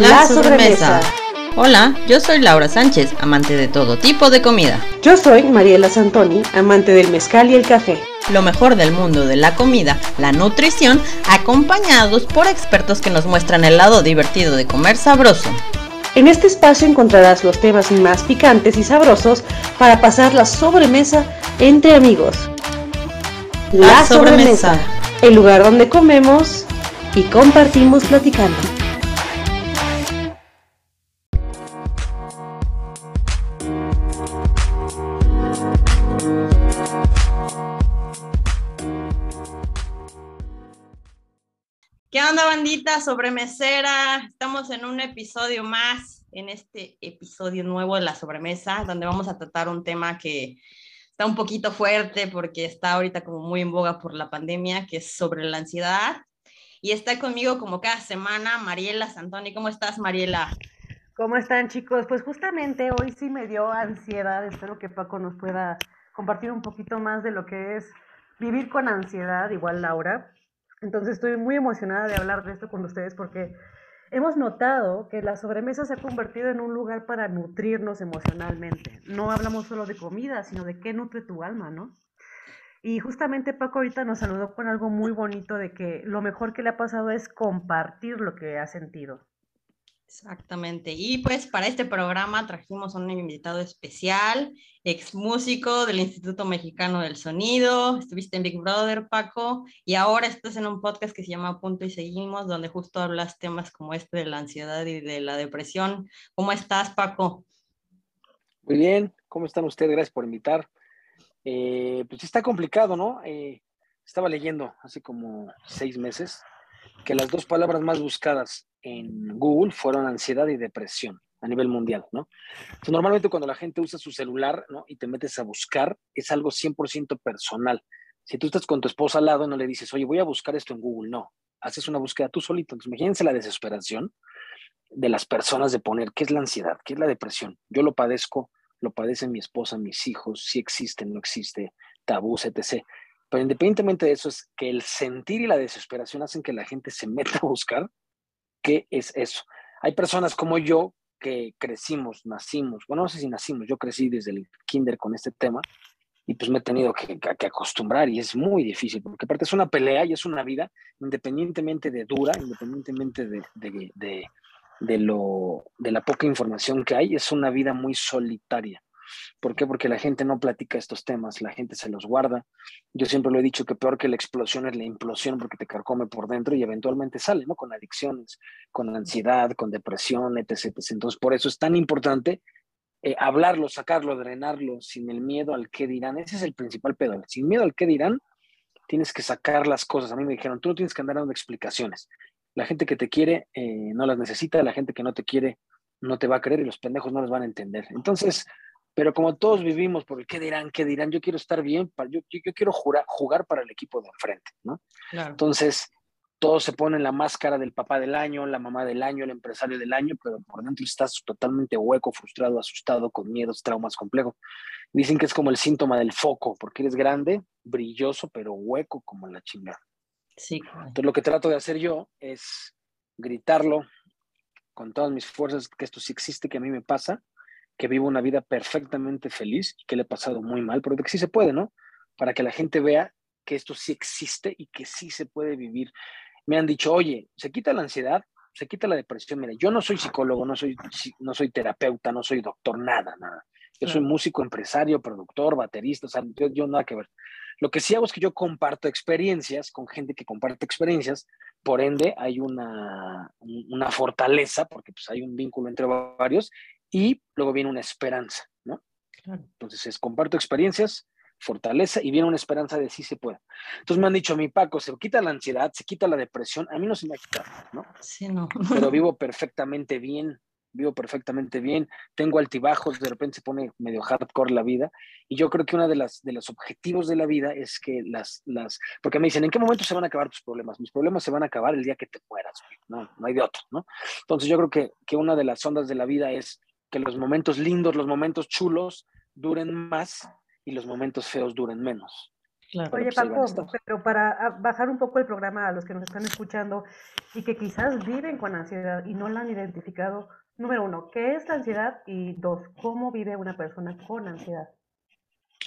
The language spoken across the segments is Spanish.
La sobremesa. Hola, yo soy Laura Sánchez, amante de todo tipo de comida. Yo soy Mariela Santoni, amante del mezcal y el café. Lo mejor del mundo de la comida, la nutrición, acompañados por expertos que nos muestran el lado divertido de comer sabroso. En este espacio encontrarás los temas más picantes y sabrosos para pasar la sobremesa entre amigos. La, sobremesa, el lugar donde comemos y compartimos platicando. Bandita sobremesera? Estamos en un episodio más, en este episodio nuevo de la sobremesa, donde vamos a tratar un tema que está un poquito fuerte porque está ahorita como muy en boga por la pandemia, que es sobre la ansiedad. Y está conmigo como cada semana Mariela Santoni. ¿Cómo estás, Mariela? ¿Cómo están, chicos? Pues justamente hoy sí me dio ansiedad. Espero que Paco nos pueda compartir un poquito más de lo que es vivir con ansiedad, igual Laura. Entonces estoy muy emocionada de hablar de esto con ustedes porque hemos notado que la sobremesa se ha convertido en un lugar para nutrirnos emocionalmente. No hablamos solo de comida, sino de qué nutre tu alma, ¿no? Y justamente Paco ahorita nos saludó con algo muy bonito de que lo mejor que le ha pasado es compartir lo que ha sentido. Exactamente. Y pues para este programa trajimos a un invitado especial, ex músico del Instituto Mexicano del Sonido. Estuviste en Big Brother, Paco, y ahora estás en un podcast que se llama Punto y Seguimos, donde justo hablas temas como este de la ansiedad y de la depresión. ¿Cómo estás, Paco? Muy bien. ¿Cómo están ustedes? Gracias por invitar. Eh, pues está complicado, ¿no? Eh, estaba leyendo hace como seis meses que las dos palabras más buscadas en Google fueron ansiedad y depresión a nivel mundial, ¿no? normalmente cuando la gente usa su celular, ¿no? Y te metes a buscar, es algo 100% personal. Si tú estás con tu esposa al lado, no le dices, oye, voy a buscar esto en Google, no. Haces una búsqueda tú solito. Entonces, imagínense la desesperación de las personas de poner qué es la ansiedad, qué es la depresión. Yo lo padezco, lo padece mi esposa, mis hijos, si existe, no existe, tabús, etc. Pero independientemente de eso, es que el sentir y la desesperación hacen que la gente se meta a buscar qué es eso. Hay personas como yo que crecimos, nacimos, bueno, no sé si nacimos, yo crecí desde el kinder con este tema y pues me he tenido que, acostumbrar y es muy difícil, porque aparte es una pelea y es una vida independientemente de dura, independientemente de, de, de, de, lo, de la poca información que hay, es una vida muy solitaria. ¿Por qué? Porque la gente no platica estos temas, la gente se los guarda. Yo siempre lo he dicho que peor que la explosión es la implosión porque te carcome por dentro y eventualmente sale, ¿no? Con adicciones, con ansiedad, con depresión, etc. Entonces, por eso es tan importante eh, hablarlo, sacarlo, drenarlo sin el miedo al qué dirán. Ese es el principal pedo. Sin miedo al qué dirán, tienes que sacar las cosas. A mí me dijeron, tú no tienes que andar dando explicaciones. La gente que te quiere eh, no las necesita, la gente que no te quiere no te va a creer y los pendejos no las van a entender. Entonces, pero como todos vivimos por el qué dirán, qué dirán, yo quiero estar bien, yo, yo, quiero jugar, jugar para el equipo de enfrente, ¿no? Entonces, todos se ponen la máscara del papá del año, la mamá del año, el empresario del año, pero por dentro estás totalmente hueco, frustrado, asustado, con miedos, traumas complejos. Dicen que es como el síntoma del foco, porque eres grande, brilloso, pero hueco como la chingada. Sí. Entonces, lo que trato de hacer yo es gritarlo con todas mis fuerzas, que esto sí existe, que a mí me pasa, que vivo una vida perfectamente feliz y que le he pasado muy mal, pero que sí se puede, ¿no? Para que la gente vea que esto sí existe y que sí se puede vivir. Me han dicho, oye, se quita la ansiedad, se quita la depresión. Mira, yo no soy psicólogo, no soy, no soy terapeuta, no soy doctor, nada, nada. Yo soy músico, empresario, productor, baterista, o sea, yo, yo nada que ver. Lo que sí hago es que yo comparto experiencias con gente que comparte experiencias, por ende hay una, una fortaleza, porque pues hay un vínculo entre varios, y luego viene una esperanza, ¿no? Entonces es comparto experiencias, fortaleza y viene una esperanza de sí se puede. Entonces me han dicho mi Paco, se quita la ansiedad, se quita la depresión, a mí no se me ha quitado, ¿no? Sí, no. Pero vivo perfectamente bien, vivo perfectamente bien, tengo altibajos, de repente se pone medio hardcore la vida y yo creo que uno de, las, de los objetivos de la vida es que las, las, porque me dicen, ¿en qué momento se van a acabar tus problemas? Mis problemas se van a acabar el día que te mueras, no, no hay de otro, ¿no? Entonces yo creo que, que una de las ondas de la vida es que los momentos lindos, los momentos chulos duren más y los momentos feos duren menos. Oye, pues Paco, pero para ah, bajar un poco el programa a los que nos están escuchando y que quizás viven con ansiedad y no la han identificado, número uno, ¿qué es la ansiedad? Y dos, ¿cómo vive una persona con ansiedad?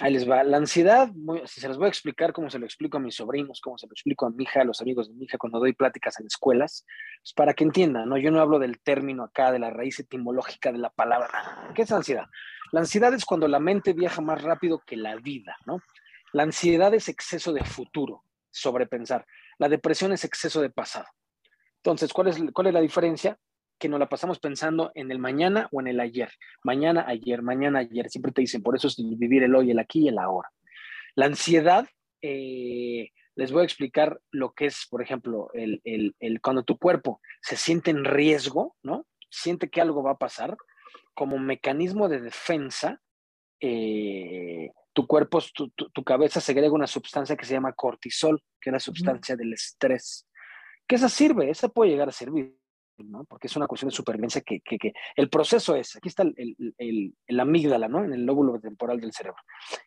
Ahí les va. La ansiedad, si se los voy a explicar como se lo explico a mis sobrinos, como se lo explico a mi hija, a los amigos de mi hija cuando doy pláticas en escuelas, pues para que entiendan, ¿no? Yo no hablo del término acá, de la raíz etimológica de la palabra. ¿Qué es ansiedad? La ansiedad es cuando la mente viaja más rápido que la vida, ¿no? La ansiedad es exceso de futuro, sobrepensar. La depresión es exceso de pasado. Entonces, ¿cuál es, cuál es la diferencia? Que nos la pasamos pensando en el mañana o en el ayer. Mañana, ayer, mañana, ayer. Siempre te dicen, por eso es vivir el hoy, el aquí y el ahora. La ansiedad, eh, les voy a explicar lo que es, por ejemplo, el, cuando tu cuerpo se siente en riesgo, ¿no? Siente que algo va a pasar, como mecanismo de defensa, eh, tu cuerpo, tu, tu, cabeza segrega una sustancia que se llama cortisol, que es la sustancia del estrés. ¿Qué esa sirve? Esa puede llegar a servir porque es una cuestión de supervivencia que, el proceso es, aquí está el, amígdala, ¿no? En el lóbulo temporal del cerebro.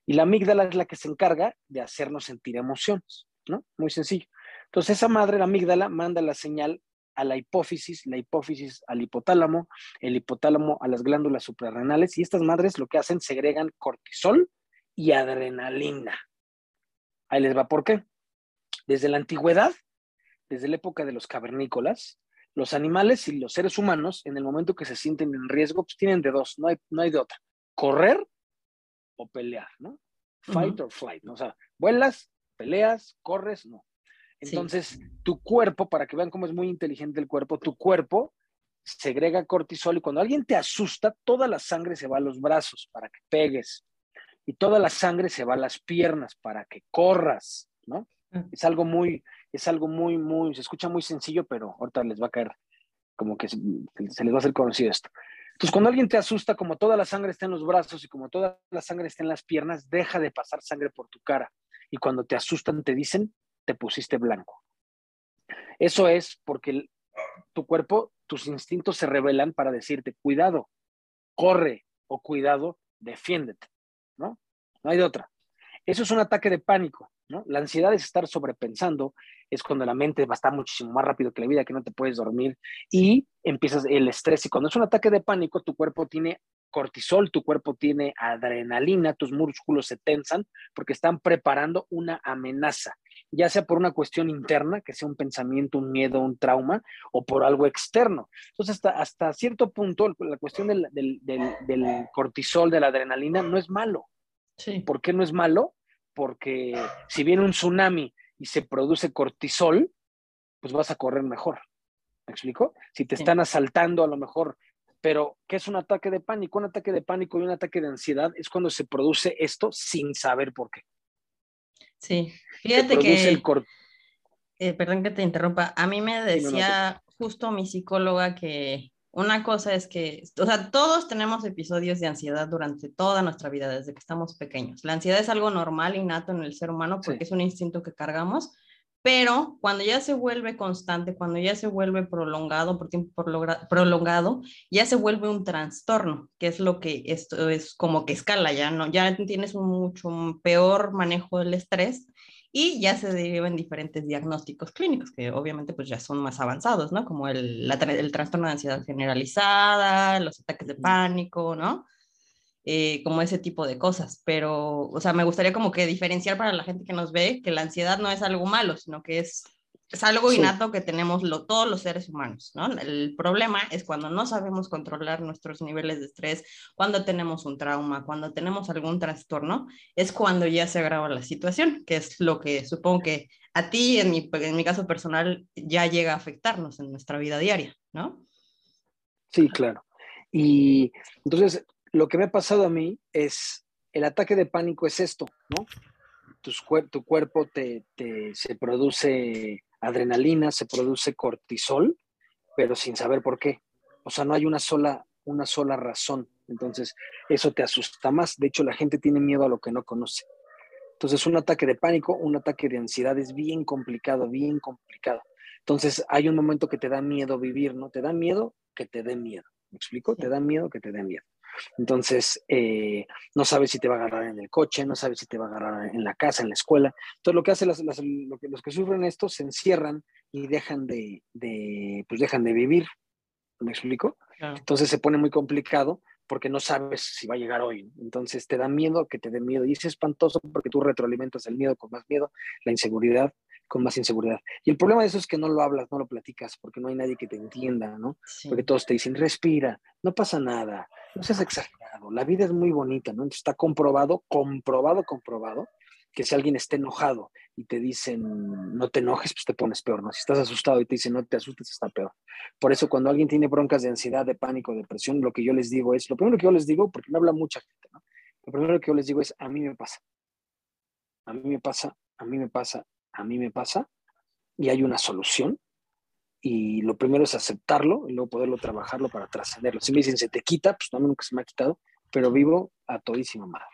Y la amígdala es la que se encarga de hacernos sentir emociones, ¿no? Muy sencillo. Entonces esa madre, la amígdala, manda la señal a la hipófisis, la hipófisis al hipotálamo, el hipotálamo a las glándulas suprarrenales y estas madres lo que hacen segregan cortisol y adrenalina. Ahí les va, ¿por qué? Desde la antigüedad, desde la época de los cavernícolas, los animales y los seres humanos, en el momento que se sienten en riesgo, pues tienen de dos, no hay, no hay de otra. Correr o pelear, ¿no? Fight or flight, ¿no? O sea, vuelas, peleas, corres, no. Entonces, tu cuerpo, para que vean cómo es muy inteligente el cuerpo, tu cuerpo segrega cortisol y cuando alguien te asusta, toda la sangre se va a los brazos para que pegues y toda la sangre se va a las piernas para que corras, ¿no? Es algo muy, es algo muy, muy, se escucha muy sencillo, pero ahorita les va a caer como que se, les va a hacer conocido esto. Entonces, cuando alguien te asusta, como toda la sangre está en los brazos y como toda la sangre está en las piernas, deja de pasar sangre por tu cara. Y cuando te asustan, te dicen, te pusiste blanco. Eso es porque tu cuerpo, tus instintos se revelan para decirte, cuidado, corre o cuidado, defiéndete, ¿no? No hay de otra. Eso es un ataque de pánico. La ansiedad es estar sobrepensando, es cuando la mente va a estar muchísimo más rápido que la vida, que no te puedes dormir y empiezas el estrés. Y cuando es un ataque de pánico, tu cuerpo tiene cortisol, tu cuerpo tiene adrenalina, tus músculos se tensan porque están preparando una amenaza, ya sea por una cuestión interna, que sea un pensamiento, un miedo, un trauma, o por algo externo. Entonces, hasta, hasta cierto punto, la cuestión del, del cortisol, de la adrenalina, no es malo. Sí. ¿Por qué no es malo? Porque si viene un tsunami y se produce cortisol, pues vas a correr mejor. ¿Me explico? Si te están asaltando a lo mejor, pero ¿qué es un ataque de pánico? Un ataque de pánico y un ataque de ansiedad es cuando se produce esto sin saber por qué. Sí, fíjate que... Eh, perdón que te interrumpa. A mí me decía justo mi psicóloga que una cosa es que, o sea, todos tenemos episodios de ansiedad durante toda nuestra vida, desde que estamos pequeños. La ansiedad es algo normal, innato en el ser humano, porque es un instinto que cargamos, pero cuando ya se vuelve constante, cuando ya se vuelve prolongado, por tiempo prolongado, ya se vuelve un trastorno, que es lo que esto es como que escala, ya no, ya tienes un mucho peor manejo del estrés y ya se derivan diferentes diagnósticos clínicos que obviamente pues ya son más avanzados, ¿no? Como el, el trastorno de ansiedad generalizada, los ataques de pánico, ¿no? Eh, como ese tipo de cosas, pero, o sea, me gustaría como que diferenciar para la gente que nos ve que la ansiedad no es algo malo, sino que es es algo innato que tenemos lo, todos los seres humanos, ¿no? El problema es cuando no sabemos controlar nuestros niveles de estrés, cuando tenemos un trauma, cuando tenemos algún trastorno, es cuando ya se agrava la situación, que es lo que supongo que a ti, en mi, en mi caso personal, ya llega a afectarnos en nuestra vida diaria, ¿no? Sí, claro. Y entonces, lo que me ha pasado a mí es, el ataque de pánico es esto, ¿no? tu cuerpo te, te, se produce adrenalina, se produce cortisol, pero sin saber por qué. O sea, no hay una sola, una sola razón. Entonces, eso te asusta más. De hecho, la gente tiene miedo a lo que no conoce. Entonces, un ataque de pánico, un ataque de ansiedad es bien complicado, bien complicado. Entonces, hay un momento que te da miedo vivir, ¿no? Te da miedo que te dé miedo. ¿Me explico? Te da miedo que te dé miedo. Entonces, eh, no sabes si te va a agarrar en el coche, no sabes si te va a agarrar en la casa, en la escuela. Entonces, lo que hacen los que sufren esto se encierran y dejan de, pues dejan de vivir. ¿Me explico? Entonces se pone muy complicado porque no sabes si va a llegar hoy. Entonces te da miedo que te dé miedo y es espantoso porque tú retroalimentas el miedo con más miedo, la inseguridad con más inseguridad. Y el problema de eso es que no lo hablas, no lo platicas, porque no hay nadie que te entienda, ¿no? Porque todos te dicen, respira, no pasa nada, no seas exagerado, la vida es muy bonita, ¿no? Entonces está comprobado, comprobado, comprobado, que si alguien está enojado y te dicen, no te enojes, pues te pones peor, ¿no? Si estás asustado y te dicen, no te asustes, está peor. Por eso cuando alguien tiene broncas de ansiedad, de pánico, depresión, lo que yo les digo es, lo primero que yo les digo, porque no habla mucha gente, ¿no? Lo primero que yo les digo es, a mí me pasa. A mí me pasa, a mí me pasa, a mí me pasa, y hay una solución. Y lo primero es aceptarlo y luego poderlo trabajarlo para trascenderlo. Si me dicen, se te quita, pues no, nunca se me ha quitado, pero vivo a todísima madre.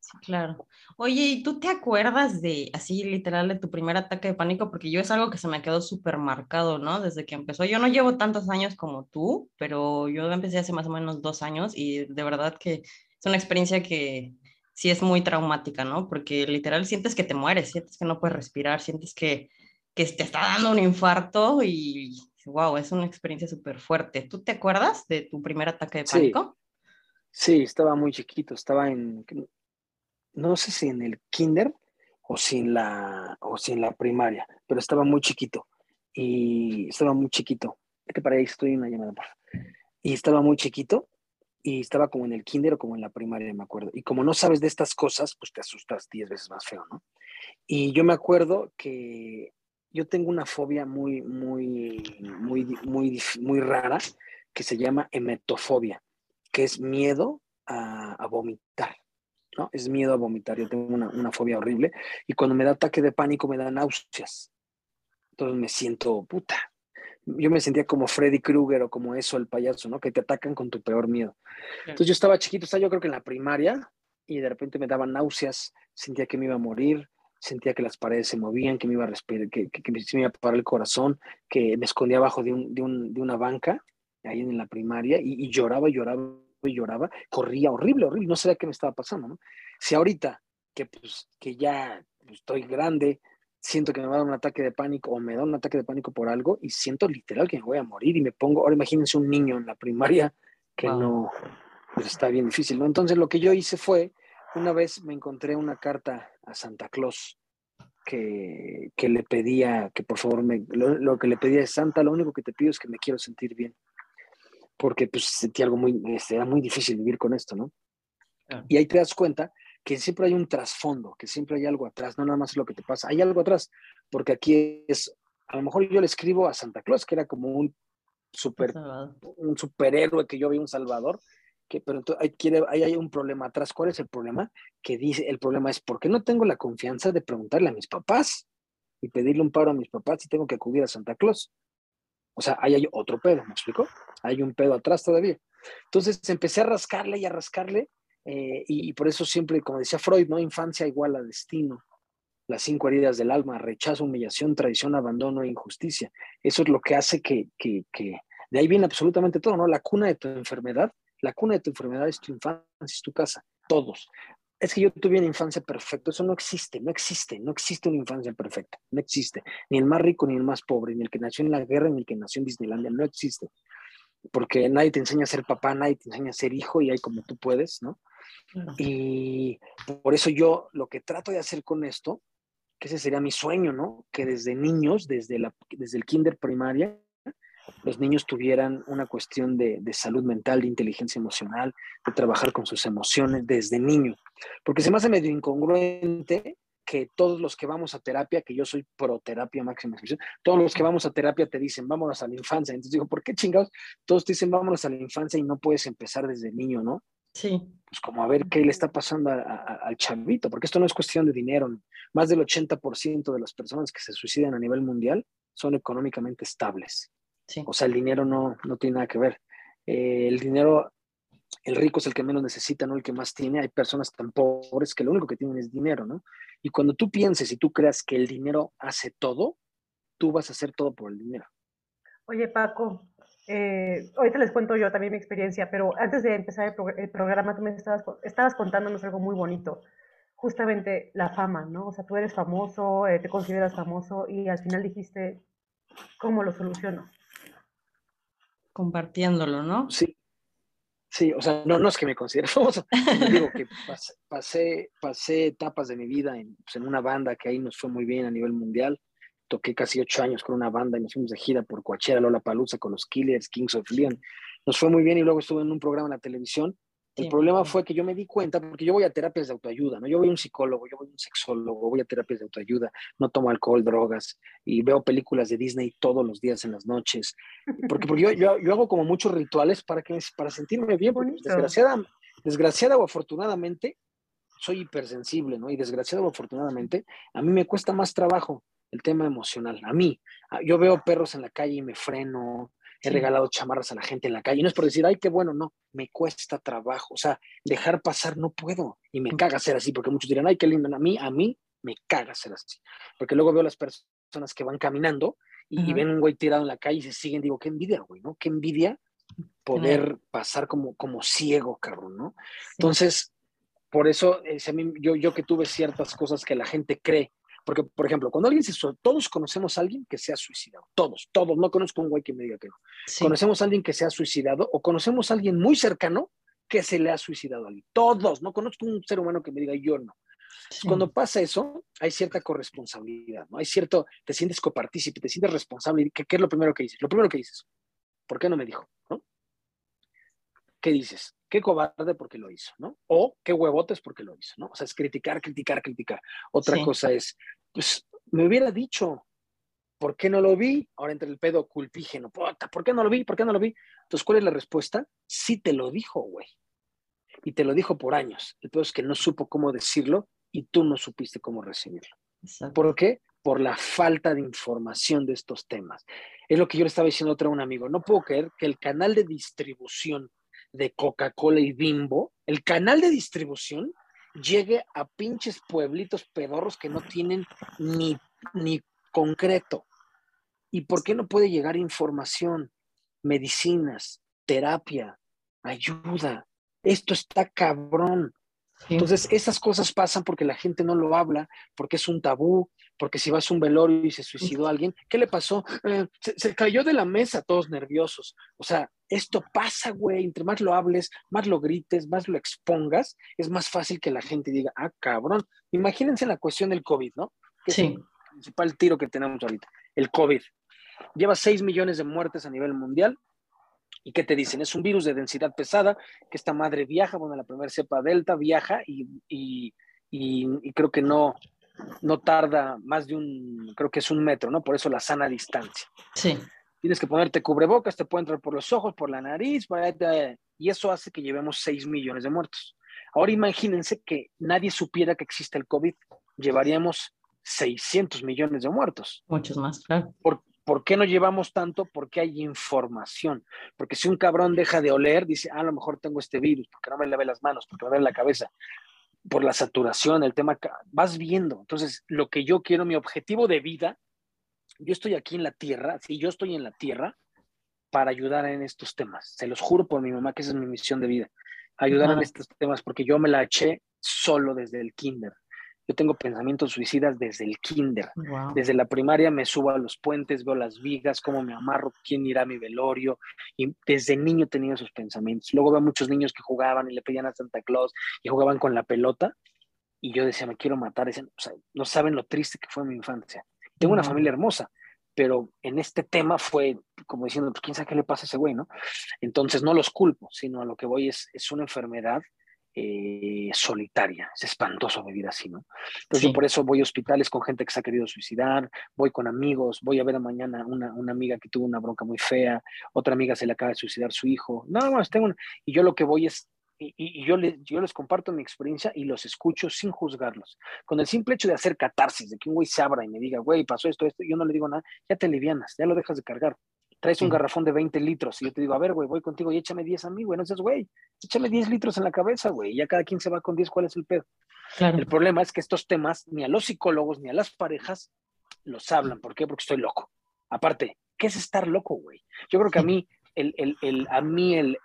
Sí, claro. Oye, ¿y tú te acuerdas de, así literal, de tu primer ataque de pánico? Porque yo es algo que se me quedó súper marcado, ¿no? Desde que empezó. Yo no llevo tantos años como tú, pero yo empecé hace más o menos dos años y de verdad que es una experiencia que sí es muy traumática, ¿no? Porque literal sientes que te mueres, sientes que no puedes respirar, sientes que, que te está dando un infarto y, wow, es una experiencia súper fuerte. ¿Tú te acuerdas de tu primer ataque de pánico? Sí. sí, estaba muy chiquito, estaba en, no sé si en el kinder o si en la, o si en la primaria, pero estaba muy chiquito y estaba muy chiquito. Vete para ahí, estoy en una llamada, Y estaba muy chiquito y estaba como en el kinder o como en la primaria, me acuerdo. Y como no sabes de estas cosas, pues te asustas diez veces más feo, ¿no? Y yo me acuerdo que yo tengo una fobia muy, muy, muy, muy, muy rara que se llama emetofobia, que es miedo a, a vomitar. ¿no? Es miedo a vomitar, yo tengo una, fobia horrible y cuando me da ataque de pánico me da náuseas. Entonces me siento puta. Yo me sentía como Freddy Krueger o como eso, el payaso, ¿no? Que te atacan con tu peor miedo. Entonces yo estaba chiquito, estaba yo creo que en la primaria y de repente me daban náuseas, sentía que me iba a morir, sentía que las paredes se movían, que me iba a respirar, que, que, me iba a parar el corazón, que me escondía abajo de, un, de, un, de una banca ahí en la primaria y, y lloraba y lloraba y lloraba, corría horrible, horrible, no sabía qué me estaba pasando, ¿no? Si ahorita que, pues, que ya estoy grande, siento que me va a dar un ataque de pánico o me da un ataque de pánico por algo y siento literal que me voy a morir y me pongo, ahora imagínense un niño en la primaria que no, pues está bien difícil, ¿no? Entonces lo que yo hice fue, una vez me encontré una carta a Santa Claus que, que le pedía, que por favor, me, lo, lo, que le pedía es, Santa, lo único que te pido es que me quiero sentir bien porque pues sentí algo muy, este, era muy difícil vivir con esto, ¿no? Y ahí te das cuenta que siempre hay un trasfondo, que siempre hay algo atrás, no nada más es lo que te pasa, hay algo atrás, porque aquí es, a lo mejor yo le escribo a Santa Claus, que era como un super, un superhéroe que yo vi un salvador, que, pero quiere, ahí hay un problema atrás. ¿Cuál es el problema? Que dice, el problema es, ¿por qué no tengo la confianza de preguntarle a mis papás y pedirle un paro a mis papás si tengo que acudir a Santa Claus? O sea, ahí hay otro pedo, ¿me explico? Hay un pedo atrás todavía. Entonces empecé a rascarle y a rascarle, eh, y, por eso siempre, como decía Freud, ¿no? Infancia igual a destino. Las cinco heridas del alma, rechazo, humillación, traición, abandono e injusticia. Eso es lo que hace que, que, que, de ahí viene absolutamente todo, ¿no? La cuna de tu enfermedad, la cuna de tu enfermedad es tu infancia, es tu casa, todos es que yo tuve una infancia perfecta. Eso no existe, no existe, no existe una infancia perfecta, no existe. Ni el más rico, ni el más pobre, ni el que nació en la guerra, ni el que nació en Disneylandia, no existe. Porque nadie te enseña a ser papá, nadie te enseña a ser hijo y hay como tú puedes, ¿no? Y por eso yo lo que trato de hacer con esto, que ese sería mi sueño, ¿no? Que desde niños, desde, la, desde el kinder primaria, los niños tuvieran una cuestión de, salud mental, de inteligencia emocional, de trabajar con sus emociones desde niño. Porque se me hace medio incongruente que todos los que vamos a terapia, que yo soy pro terapia máxima todos los que vamos a terapia te dicen, vámonos a la infancia. Entonces digo, ¿por qué chingados? Todos te dicen, vámonos a la infancia y no puedes empezar desde niño, ¿no? Sí. Pues como a ver qué le está pasando al chavito, porque esto no es cuestión de dinero. Más del 80% de las personas que se suicidan a nivel mundial son económicamente estables. O sea, el dinero no, no tiene nada que ver. Eh, el dinero, el rico es el que menos necesita, no el que más tiene. Hay personas tan pobres que lo único que tienen es dinero, ¿no? Y cuando tú pienses y tú creas que el dinero hace todo, tú vas a hacer todo por el dinero. Oye, Paco, eh, ahorita les cuento yo también mi experiencia, pero antes de empezar el, programa, tú me estabas, estabas, contándonos algo muy bonito, justamente la fama, ¿no? O sea, tú eres famoso, eh, te consideras famoso y al final dijiste, ¿cómo lo soluciono? Compartiéndolo, ¿no? Sí. Sí, o sea, no, no es que me considere famoso, digo que pasé, pasé, etapas de mi vida en, pues, en una banda que ahí nos fue muy bien a nivel mundial toqué casi ocho años con una banda y nos fuimos de gira por Coachella, Lola Palusa con los Killers, Kings of Leon. Nos fue muy bien y luego estuve en un programa en la televisión. El problema fue que yo me di cuenta, porque yo voy a terapias de autoayuda, ¿no? Yo voy a un psicólogo, yo voy a un sexólogo, voy a terapias de autoayuda, no tomo alcohol, drogas y veo películas de Disney todos los días en las noches. Porque, porque yo, yo, yo hago como muchos rituales para, que, para sentirme bien, porque desgraciada, desgraciada o afortunadamente soy hipersensible, ¿no? Y desgraciado o afortunadamente, a mí me cuesta más trabajo el tema emocional. A mí, yo veo perros en la calle y me freno, he regalado chamarras a la gente en la calle. Y no es por decir, ay, qué bueno, no, me cuesta trabajo. O sea, dejar pasar no puedo. Y me caga ser así, porque muchos dirán, ay, qué lindo. A mí, a mí me caga ser así. Porque luego veo las personas que van caminando y, ven un güey tirado en la calle y se siguen. Digo, qué envidia, güey, ¿no? Qué envidia poder pasar como, como ciego, cabrón, ¿no? Entonces, por eso, eh, yo, yo que tuve ciertas cosas que la gente cree porque, por ejemplo, cuando alguien se todos conocemos a alguien que se ha suicidado, todos, todos, no conozco a un güey que me diga que no. Conocemos a alguien que se ha suicidado o conocemos a alguien muy cercano que se le ha suicidado a alguien. Todos, no conozco un ser humano que me diga yo no. Cuando pasa eso, hay cierta corresponsabilidad, ¿no? Hay cierto, te sientes copartícipe, te sientes responsable. ¿Qué, ¿Qué, es lo primero que dices? Lo primero que dices, ¿por qué no me dijo? ¿no? ¿Qué dices? qué cobarde porque lo hizo, ¿no? O qué huevotes porque lo hizo, ¿no? O sea, es criticar, criticar, criticar. Otra cosa es, pues me hubiera dicho, ¿por qué no lo vi? Ahora entre el pedo culpígeno, ¿por qué no lo vi? ¿Por qué no lo vi? Entonces, ¿cuál es la respuesta? Sí te lo dijo, güey. Y te lo dijo por años. El pedo es que no supo cómo decirlo y tú no supiste cómo recibirlo. ¿Por qué? Por la falta de información de estos temas. Es lo que yo le estaba diciendo a otro un amigo. No puedo creer que el canal de distribución de Coca-Cola y Bimbo, el canal de distribución llegue a pinches pueblitos pedorros que no tienen ni, ni concreto. ¿Y por qué no puede llegar información, medicinas, terapia, ayuda? Esto está cabrón. Entonces, esas cosas pasan porque la gente no lo habla, porque es un tabú, porque si vas a un velorio y se suicidó alguien, ¿qué le pasó? Eh, se, cayó de la mesa, todos nerviosos. O sea, esto pasa, güey. Entre más lo hables, más lo grites, más lo expongas, es más fácil que la gente diga, ah, cabrón. Imagínense la cuestión del COVID, ¿no? Que sí. es el principal tiro que tenemos ahorita. El COVID. Lleva 6 millones de muertes a nivel mundial ¿Y qué te dicen? Es un virus de densidad pesada, que esta madre viaja, bueno, la primera cepa delta viaja y, y, y, creo que no, no tarda más de un, creo que es un metro, ¿no? Por eso la sana distancia. Sí. Tienes que ponerte cubrebocas, te puede entrar por los ojos, por la nariz, y eso hace que llevemos 6 millones de muertos. Ahora imagínense que nadie supiera que existe el COVID. Llevaríamos 600 millones de muertos. Muchos más, claro. Por, ¿Por qué no llevamos tanto? Porque hay información. Porque si un cabrón deja de oler, dice, ah, a lo mejor tengo este virus, porque no me lave las manos, porque me duele la cabeza, por la saturación, el tema, vas viendo. Entonces, lo que yo quiero, mi objetivo de vida, yo estoy aquí en la tierra, sí, yo estoy en la tierra para ayudar en estos temas. Se los juro por mi mamá que esa es mi misión de vida, ayudar en estos temas, porque yo me la eché solo desde el kinder. Yo tengo pensamientos suicidas desde el kinder. Desde la primaria me subo a los puentes, veo las vigas, cómo me amarro, quién irá a mi velorio. Y desde niño tenía esos pensamientos. Luego veo muchos niños que jugaban y le pedían a Santa Claus y jugaban con la pelota. Y yo decía, me quiero matar. O sea, no saben lo triste que fue mi infancia. Tengo una familia hermosa, pero en este tema fue como diciendo, pues quién sabe qué le pasa a ese güey, ¿no? Entonces no los culpo, sino a lo que voy es, es una enfermedad eh, solitaria. Es espantoso vivir así, ¿no? Entonces yo por eso voy a hospitales con gente que se ha querido suicidar, voy con amigos, voy a ver mañana una, una amiga que tuvo una bronca muy fea, otra amiga se le acaba de suicidar su hijo. No, no, tengo y yo lo que voy es y, y, yo, les, yo les comparto mi experiencia y los escucho sin juzgarlos. Con el simple hecho de hacer catarsis, de que un güey se abra y me diga, güey, pasó esto, esto, yo no le digo nada, ya te livianas, ya lo dejas de cargar traes un garrafón de 20 litros y yo te digo, a ver, güey, voy contigo y échame 10 a mí, güey. No seas, güey, échame 10 litros en la cabeza, güey. Ya cada quien se va con 10, ¿cuál es el pedo? El problema es que estos temas ni a los psicólogos ni a las parejas los hablan. ¿Por qué? Porque estoy loco. Aparte, ¿qué es estar loco, güey? Yo creo que a mí el, el, el, a mí el,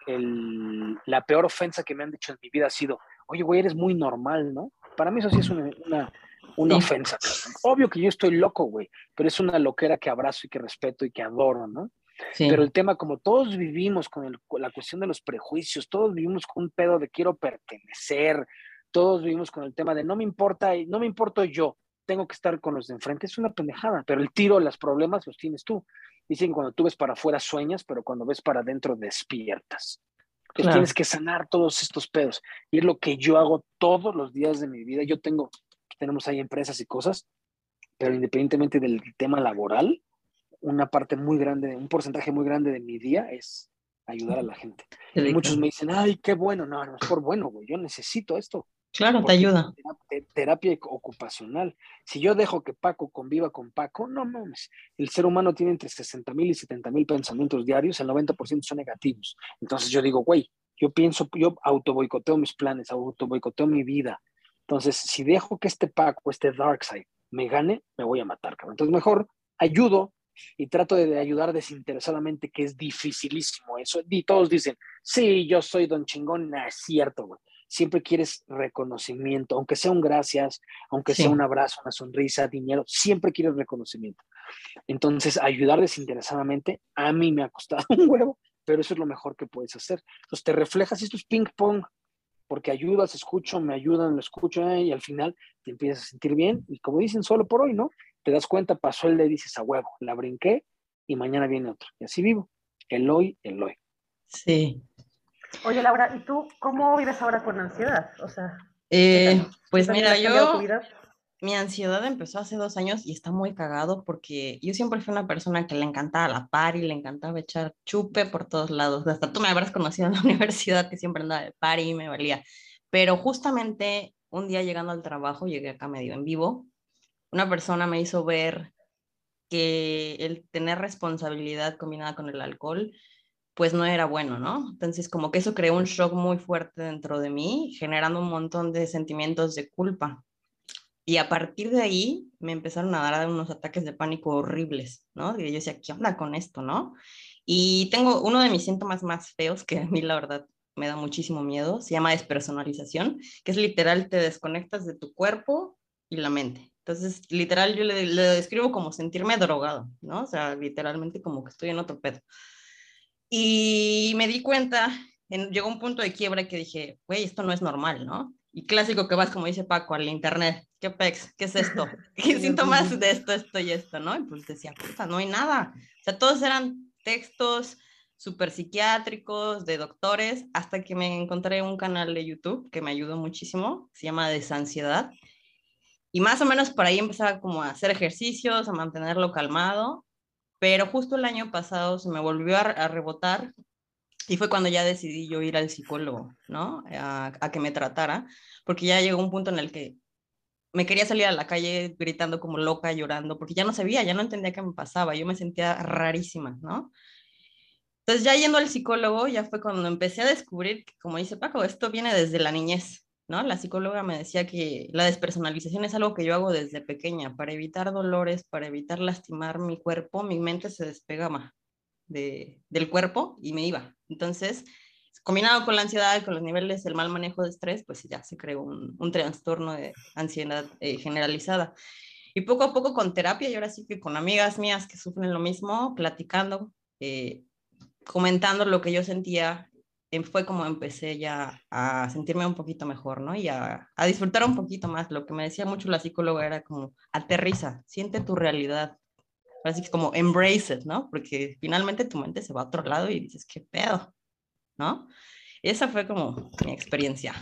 la peor ofensa que me han dicho en mi vida ha sido, oye, güey, eres muy normal, ¿no? Para mí eso sí es una, una, una ofensa. Obvio que yo estoy loco, güey, pero es una loquera que abrazo y que respeto y que adoro, ¿no? Pero el tema, como todos vivimos con, el, con la cuestión de los prejuicios, todos vivimos con un pedo de quiero pertenecer, todos vivimos con el tema de no me importa, no me importo yo, tengo que estar con los de enfrente, es una pendejada, pero el tiro, los problemas los tienes tú. Dicen cuando tú ves para afuera sueñas, pero cuando ves para adentro despiertas. Entonces tienes que sanar todos estos pedos. Y es lo que yo hago todos los días de mi vida. Yo tengo, tenemos ahí empresas y cosas, pero independientemente del tema laboral, una parte muy grande, un porcentaje muy grande de mi día es ayudar a la gente. Y muchos me dicen, ay, qué bueno, no, no es por bueno, güey, yo necesito esto. Claro, te ayuda. Terapia, ocupacional. Si yo dejo que Paco conviva con Paco, no mames. El ser humano tiene entre 60 mil y 70 mil pensamientos diarios, el 90% son negativos. Entonces yo digo, güey, yo pienso, yo auto boicoteo mis planes, auto boicoteo mi vida. Entonces, si dejo que este Paco, este Dark Side, me gane, me voy a matar, cabrón. Entonces, mejor ayudo y trato de ayudar desinteresadamente, que es dificilísimo eso. Y todos dicen, sí, yo soy don chingón, no, es cierto, güey siempre quieres reconocimiento, aunque sea un gracias, aunque sea un abrazo, una sonrisa, dinero, siempre quieres reconocimiento. Entonces, ayudar desinteresadamente a mí me ha costado un huevo, pero eso es lo mejor que puedes hacer. Entonces, te reflejas, esto es ping pong, porque ayudas, escucho, me ayudan, lo escucho, eh, y al final te empiezas a sentir bien. Y como dicen, solo por hoy, ¿no? Te das cuenta, pasó el de dices a huevo, la brinqué y mañana viene otro. Y así vivo. El hoy, el hoy. Sí, Oye, Laura, ¿y tú cómo vives ahora con ansiedad? O sea, eh, pues mira, yo, mi ansiedad empezó hace dos años y está muy cagado porque yo siempre fui una persona que le encantaba la par y le encantaba echar chupe por todos lados. Hasta tú me habrás conocido en la universidad que siempre andaba de par y me valía. Pero justamente un día llegando al trabajo, llegué acá medio en vivo, una persona me hizo ver que el tener responsabilidad combinada con el alcohol pues no era bueno, ¿no? Entonces como que eso creó un shock muy fuerte dentro de mí, generando un montón de sentimientos de culpa. Y a partir de ahí me empezaron a dar unos ataques de pánico horribles, ¿no? Y yo decía, ¿qué onda con esto, no? Y tengo uno de mis síntomas más feos, que a mí la verdad me da muchísimo miedo, se llama despersonalización, que es literal, te desconectas de tu cuerpo y la mente. Entonces, literal, yo le, le describo como sentirme drogado, ¿no? O sea, literalmente como que estoy en otro pedo. Y me di cuenta, en, llegó un punto de quiebra que dije, güey, esto no es normal, ¿no? Y clásico que vas, como dice Paco, al internet, ¿qué pex? ¿Qué es esto? ¿Qué síntomas de esto, esto y esto, no? Y pues decía, puta, no hay nada. O sea, todos eran textos súper psiquiátricos, de doctores, hasta que me encontré un canal de YouTube que me ayudó muchísimo, se llama Desansiedad. Y más o menos por ahí empezaba como a hacer ejercicios, a mantenerlo calmado pero justo el año pasado se me volvió a, rebotar y fue cuando ya decidí yo ir al psicólogo, ¿no? A, que me tratara, porque ya llegó un punto en el que me quería salir a la calle gritando como loca, llorando, porque ya no sabía, ya no entendía qué me pasaba, yo me sentía rarísima, ¿no? Entonces ya yendo al psicólogo, ya fue cuando empecé a descubrir como dice Paco, esto viene desde la niñez, ¿no? La psicóloga me decía que la despersonalización es algo que yo hago desde pequeña, para evitar dolores, para evitar lastimar mi cuerpo, mi mente se despegaba de, del cuerpo y me iba. Entonces, combinado con la ansiedad con los niveles del mal manejo de estrés, pues ya se creó un, un trastorno de ansiedad eh, generalizada. Y poco a poco con terapia, y ahora sí que con amigas mías que sufren lo mismo, platicando, eh, comentando lo que yo sentía fue como empecé ya a sentirme un poquito mejor, ¿no? Y a, a, disfrutar un poquito más. Lo que me decía mucho la psicóloga era como, aterriza, siente tu realidad. Así que como embrace it, ¿no? Porque finalmente tu mente se va a otro lado y dices, ¿qué pedo? ¿No? Esa fue como mi experiencia.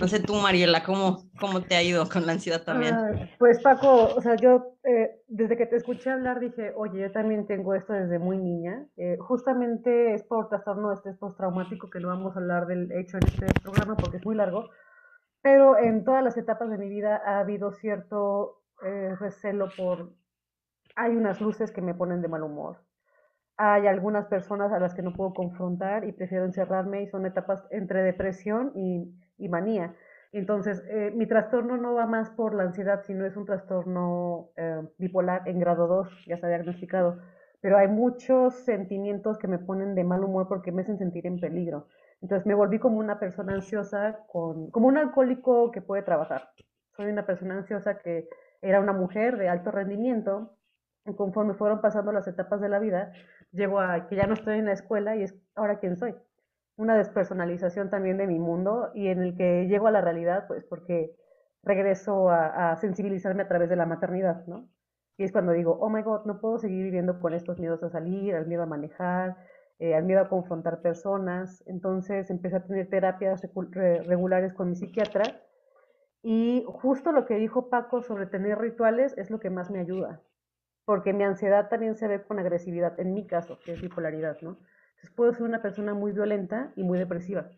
No sé tú, Mariela, ¿cómo, cómo te ha ido con la ansiedad también? pues Paco, o sea, yo eh, desde que te escuché hablar dije, oye, yo también tengo esto desde muy niña. Eh, justamente es por trastorno de estrés postraumático que no vamos a hablar del hecho en este programa porque es muy largo, pero en todas las etapas de mi vida ha habido cierto eh, recelo por... Hay unas luces que me ponen de mal humor. Hay algunas personas a las que no puedo confrontar y prefiero encerrarme y son etapas entre depresión y y manía. Entonces, eh, mi trastorno no va más por la ansiedad, sino es un trastorno eh, bipolar en grado 2, ya está diagnosticado. pero hay muchos sentimientos que me ponen de mal humor porque me hacen sentir en peligro. Entonces me volví como una persona ansiosa, con, como un alcohólico que puede trabajar. Soy una persona ansiosa que era una mujer de alto rendimiento y conforme fueron pasando las etapas de la vida, llego a que ya no estoy en la escuela y es ahora quién soy. Una despersonalización también de mi mundo y en el que llego a la realidad, pues porque regreso a, sensibilizarme a través de la maternidad, ¿no? Y es cuando digo, oh my God, no puedo seguir viviendo con estos miedos a salir, al miedo a manejar, eh, al miedo a confrontar personas. Entonces empecé a tener terapias regulares con mi psiquiatra. Y justo lo que dijo Paco sobre tener rituales es lo que más me ayuda. Porque mi ansiedad también se ve con agresividad, en mi caso, que es bipolaridad, ¿no? Puedo ser una persona muy violenta y muy depresiva.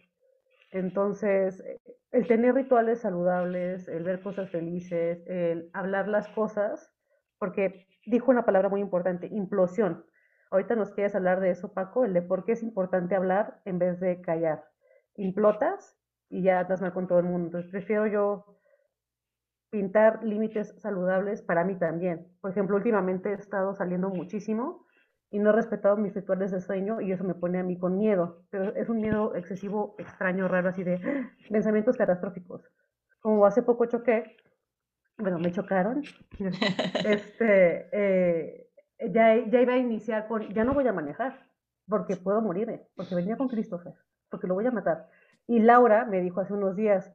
Entonces, el tener rituales saludables, el ver cosas felices, el hablar las cosas, porque dijo una palabra muy importante, implosión. Ahorita nos quieres hablar de eso, Paco, el de por qué es importante hablar en vez de callar. Implotas y ya andas mal con todo el mundo. Entonces prefiero yo pintar límites saludables para mí también. Por ejemplo, últimamente he estado saliendo muchísimo y no he respetado mis rituales de sueño y eso me pone a mí con miedo. Pero es un miedo excesivo, extraño, raro, así de pensamientos catastróficos. Como hace poco choqué bueno, me chocaron. este, eh, ya, ya iba a iniciar con, ya no voy a manejar, porque puedo morir, porque venía con Christopher, porque lo voy a matar. Y Laura me dijo hace unos días,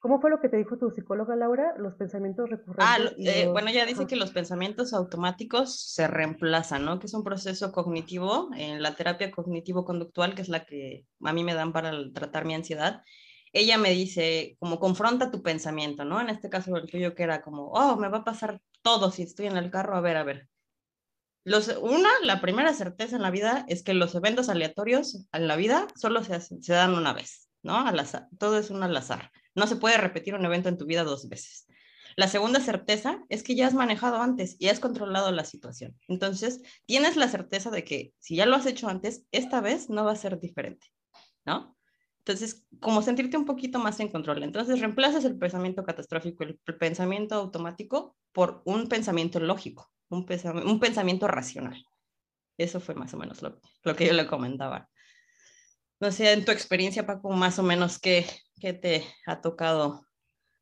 ¿Cómo fue lo que te dijo tu psicóloga, Laura? Los pensamientos recurrentes. Ah, eh, bueno, ya dice que los pensamientos automáticos se reemplazan, ¿no? Que es un proceso cognitivo en la terapia cognitivo-conductual, que es la que a mí me dan para tratar mi ansiedad ella me dice, como confronta tu pensamiento, ¿no? En este caso el tuyo que era como, oh, me va a pasar todo si estoy en el carro, a ver, a ver. Los, una, la primera certeza en la vida es que los eventos aleatorios en la vida solo se, se dan una vez, ¿no? Al azar, todo es un al azar. No se puede repetir un evento en tu vida dos veces. La segunda certeza es que ya has manejado antes y has controlado la situación. Entonces, tienes la certeza de que si ya lo has hecho antes, esta vez no va a ser diferente, ¿no? Entonces, como sentirte un poquito más en control. Entonces, reemplazas el pensamiento catastrófico, el, pensamiento automático, por un pensamiento lógico, un, un, pensamiento racional. Eso fue más o menos lo, lo, que yo le comentaba. No sé, en tu experiencia, Paco, más o menos, ¿qué, qué te ha tocado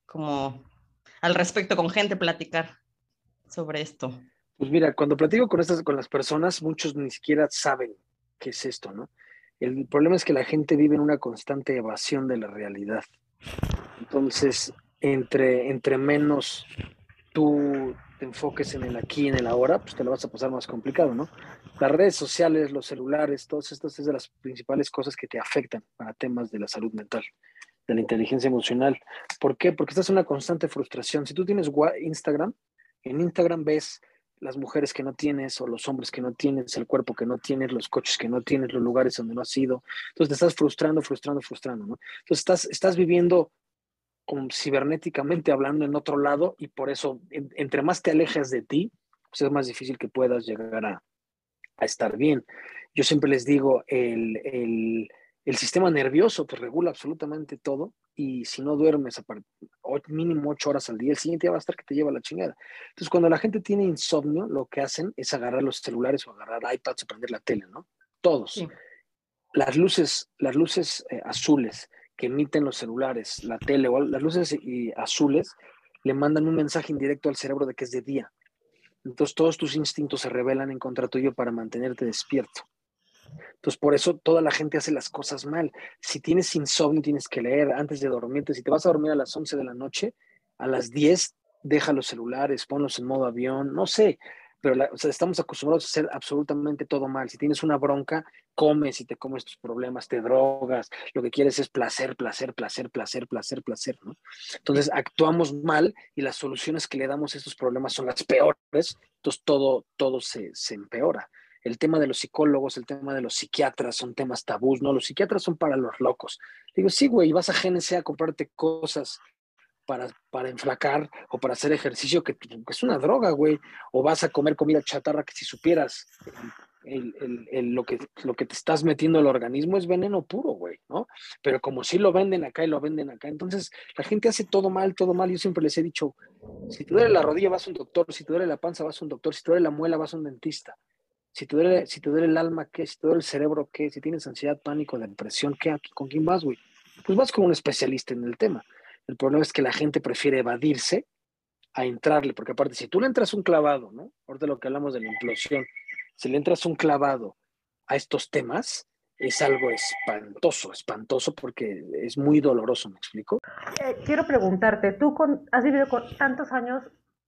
como al respecto con gente platicar sobre esto? Pues mira, cuando platico con, estas, con las personas, muchos ni siquiera saben qué es esto, ¿no? El problema es que la gente vive en una constante evasión de la realidad. Entonces, entre, entre menos tú te enfoques en el aquí en el ahora, pues te lo vas a pasar más complicado, ¿no? Las redes sociales, los celulares, todas estas es de las principales cosas que te afectan para temas de la salud mental, de la inteligencia emocional. ¿Por qué? Porque estás en una constante frustración. Si tú tienes Instagram, en Instagram ves las mujeres que no tienes o los hombres que no tienes, el cuerpo que no tienes, los coches que no tienes, los lugares donde no has ido. Entonces te estás frustrando, frustrando, frustrando, ¿no? Entonces estás, estás viviendo como cibernéticamente hablando en otro lado y por eso entre más te alejas de ti, pues es más difícil que puedas llegar a, a estar bien. Yo siempre les digo, el, el, el sistema nervioso pues regula absolutamente todo y si no duermes a mínimo ocho horas al día, el siguiente día va a estar que te lleva la chingada. Entonces, cuando la gente tiene insomnio, lo que hacen es agarrar los celulares o agarrar iPads o prender la tele, ¿no? Todos. Las luces, las luces eh, azules que emiten los celulares, la tele o las luces azules le mandan un mensaje indirecto al cerebro de que es de día. Entonces todos tus instintos se rebelan en contra tuyo para mantenerte despierto. Entonces, por eso toda la gente hace las cosas mal. Si tienes insomnio, tienes que leer antes de dormirte. Si te vas a dormir a las 11 de la noche, a las 10 deja los celulares, ponlos en modo avión, no sé, pero estamos acostumbrados a hacer absolutamente todo mal. Si tienes una bronca, comes y te comes tus problemas, te drogas, lo que quieres es placer, placer, placer, placer, placer, placer, ¿no? Entonces actuamos mal y las soluciones que le damos a estos problemas son las peores, entonces todo, todo se, se empeora el tema de los psicólogos, el tema de los psiquiatras son temas tabús, ¿no? Los psiquiatras son para los locos. Digo, sí, güey, vas a GNC a comprarte cosas para, para enflacar o para hacer ejercicio, que, es una droga, güey. O vas a comer comida chatarra que si supieras lo, que, lo que te estás metiendo al organismo es veneno puro, güey, ¿no? Pero como sí lo venden acá y lo venden acá, entonces la gente hace todo mal, todo mal. Yo siempre les he dicho, si te duele la rodilla vas a un doctor, si te duele la panza vas a un doctor, si te duele la muela vas a un dentista Si te duele, si te duele el alma, ¿qué? Si te duele el cerebro, ¿qué? Si tienes ansiedad, pánico, depresión, ¿qué? ¿Con quién vas, güey? Pues vas con un especialista en el tema. El problema es que la gente prefiere evadirse a entrarle, porque aparte, si tú le entras un clavado, ¿no? Ahorita lo que hablamos de la implosión, si le entras un clavado a estos temas, es algo espantoso, espantoso porque es muy doloroso, ¿me explico? Eh, quiero preguntarte, tú con, has vivido con tantos años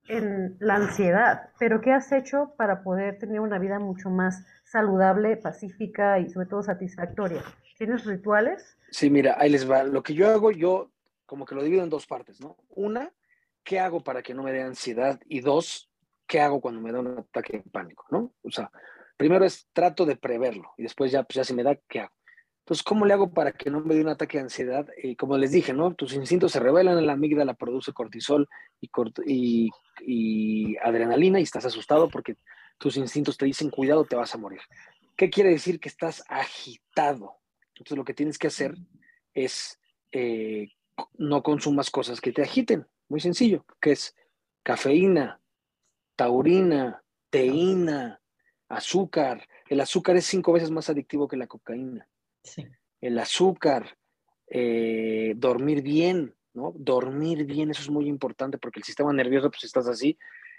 en la ansiedad, pero ¿qué has hecho para poder tener una vida mucho más saludable, pacífica y sobre todo satisfactoria? ¿Tienes rituales? Sí, mira, ahí les va. Lo que yo hago, yo como que lo divido en dos partes, ¿no? Una, ¿qué hago para que no me dé ansiedad? Y dos, ¿qué hago cuando me da un ataque de pánico, ¿no? O sea, primero es trato de preverlo y después ya, pues ya si me da, ¿qué hago? Entonces, ¿cómo le hago para que no me dé un ataque de ansiedad? Y como les dije, ¿no? Tus instintos se revelan, la amígdala produce cortisol y, y, adrenalina y estás asustado porque tus instintos te dicen, cuidado, te vas a morir. ¿Qué quiere decir? Que estás agitado. Entonces, lo que tienes que hacer es eh, no consumas cosas que te agiten. Muy sencillo, que es cafeína, taurina, teína, azúcar. El azúcar es cinco veces más adictivo que la cocaína. El azúcar, eh, dormir bien, ¿no? Dormir bien, eso es muy importante porque el sistema nervioso, pues estás así.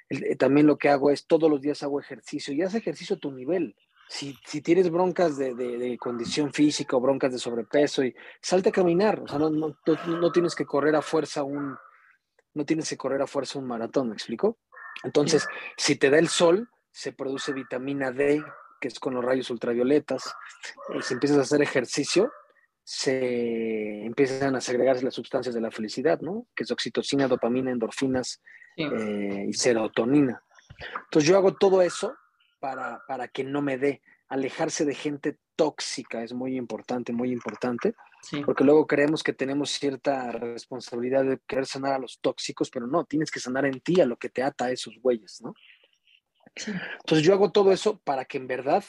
Eh, también lo que hago es todos los días hago ejercicio y haz ejercicio a tu nivel. Si, si tienes broncas de, de, condición física o broncas de sobrepeso, y salte a caminar. O sea, no, no, no, tienes que correr a fuerza un, no tienes que correr a fuerza un maratón, ¿me explico? Entonces, si te da el sol, se produce vitamina D, que es con los rayos ultravioletas. Y si empiezas a hacer ejercicio, se empiezan a segregarse las sustancias de la felicidad, ¿no? Que es oxitocina, dopamina, endorfinas eh, y serotonina. Entonces yo hago todo eso para, para que no me dé. Alejarse de gente tóxica es muy importante, muy importante, porque luego creemos que tenemos cierta responsabilidad de querer sanar a los tóxicos, pero no, tienes que sanar en ti a lo que te ata a esos güeyes, ¿no? Entonces yo hago todo eso para que en verdad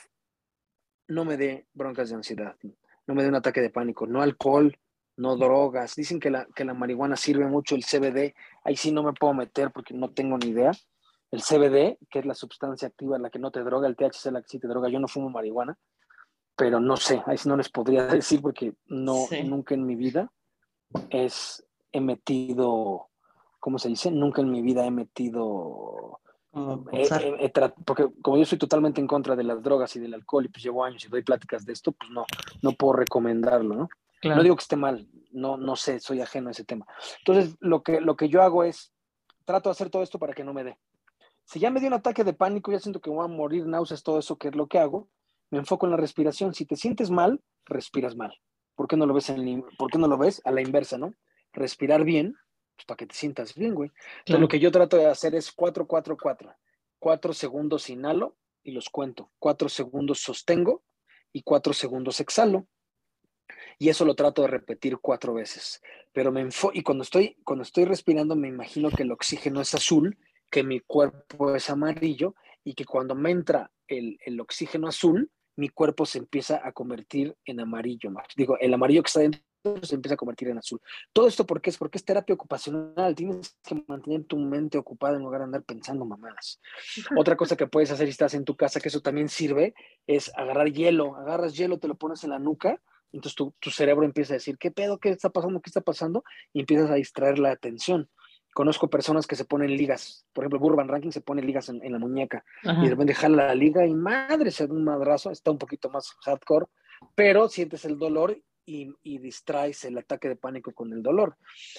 no me dé broncas de ansiedad, no me dé un ataque de pánico, no alcohol, no drogas. Dicen que la, que la marihuana sirve mucho, el CBD, ahí sí no me puedo meter porque no tengo ni idea. El CBD, que es la sustancia activa, la que no te droga, el THC, la que sí te droga, yo no fumo marihuana, pero no sé, ahí sí no les podría decir porque no, nunca en mi vida es, he metido, ¿cómo se dice? Nunca en mi vida he metido eh, eh, porque como yo soy totalmente en contra de las drogas y del alcohol y pues llevo años y doy pláticas de esto, pues no, no puedo recomendarlo, ¿no? No digo que esté mal, no, no sé, soy ajeno a ese tema. Entonces, lo que, lo que yo hago es, trato de hacer todo esto para que no me dé. Si ya me dio un ataque de pánico, ya siento que voy a morir, náuseas, todo eso, que es lo que hago, me enfoco en la respiración. Si te sientes mal, respiras mal. ¿Por qué no lo ves, en, ¿por qué no lo ves a la inversa, no? Respirar bien pues, para que te sientas bien, güey. Entonces, lo que yo trato de hacer es 4, 4, 4. 4 segundos inhalo y los cuento. 4 segundos sostengo y 4 segundos exhalo. Y eso lo trato de repetir cuatro veces. Pero me enfo y cuando estoy, cuando estoy respirando me imagino que el oxígeno es azul, que mi cuerpo es amarillo y que cuando me entra el, el oxígeno azul, mi cuerpo se empieza a convertir en amarillo. Digo, el amarillo que está dentro se empieza a convertir en azul. Todo esto porque es porque es terapia ocupacional, tienes que mantener tu mente ocupada en lugar de andar pensando mamadas. Otra cosa que puedes hacer si estás en tu casa, que eso también sirve, es agarrar hielo, agarras hielo, te lo pones en la nuca, entonces tu, tu cerebro empieza a decir, ¿qué pedo? ¿Qué está pasando? ¿Qué está pasando? Y empiezas a distraer la atención. Conozco personas que se ponen ligas, por ejemplo, Burban Ranking se pone ligas en, la muñeca y de repente jala la liga y madre, se da un madrazo, está un poquito más hardcore, pero sientes el dolor y, distraes el ataque de pánico con el dolor.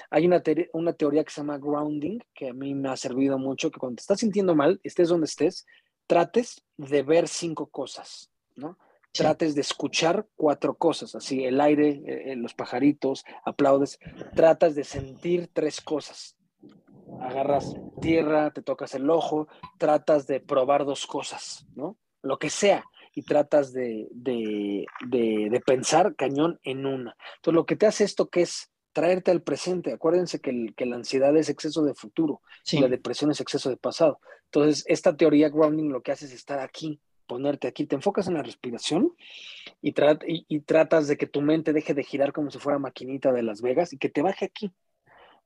Hay una, una teoría que se llama grounding, que a mí me ha servido mucho, que cuando te estás sintiendo mal, estés donde estés, trates de ver cinco cosas, ¿no? Trates de escuchar cuatro cosas, así el aire, eh, eh, los pajaritos, aplaudes, tratas de sentir tres cosas. Agarras tierra, te tocas el ojo, tratas de probar dos cosas, ¿no? Lo que sea y tratas de, pensar cañón en una. Entonces, lo que te hace esto que es traerte al presente. Acuérdense que, que la ansiedad es exceso de futuro y la depresión es exceso de pasado. Entonces, esta teoría grounding lo que hace es estar aquí, ponerte aquí, te enfocas en la respiración y, y, tratas de que tu mente deje de girar como si fuera maquinita de Las Vegas y que te baje aquí.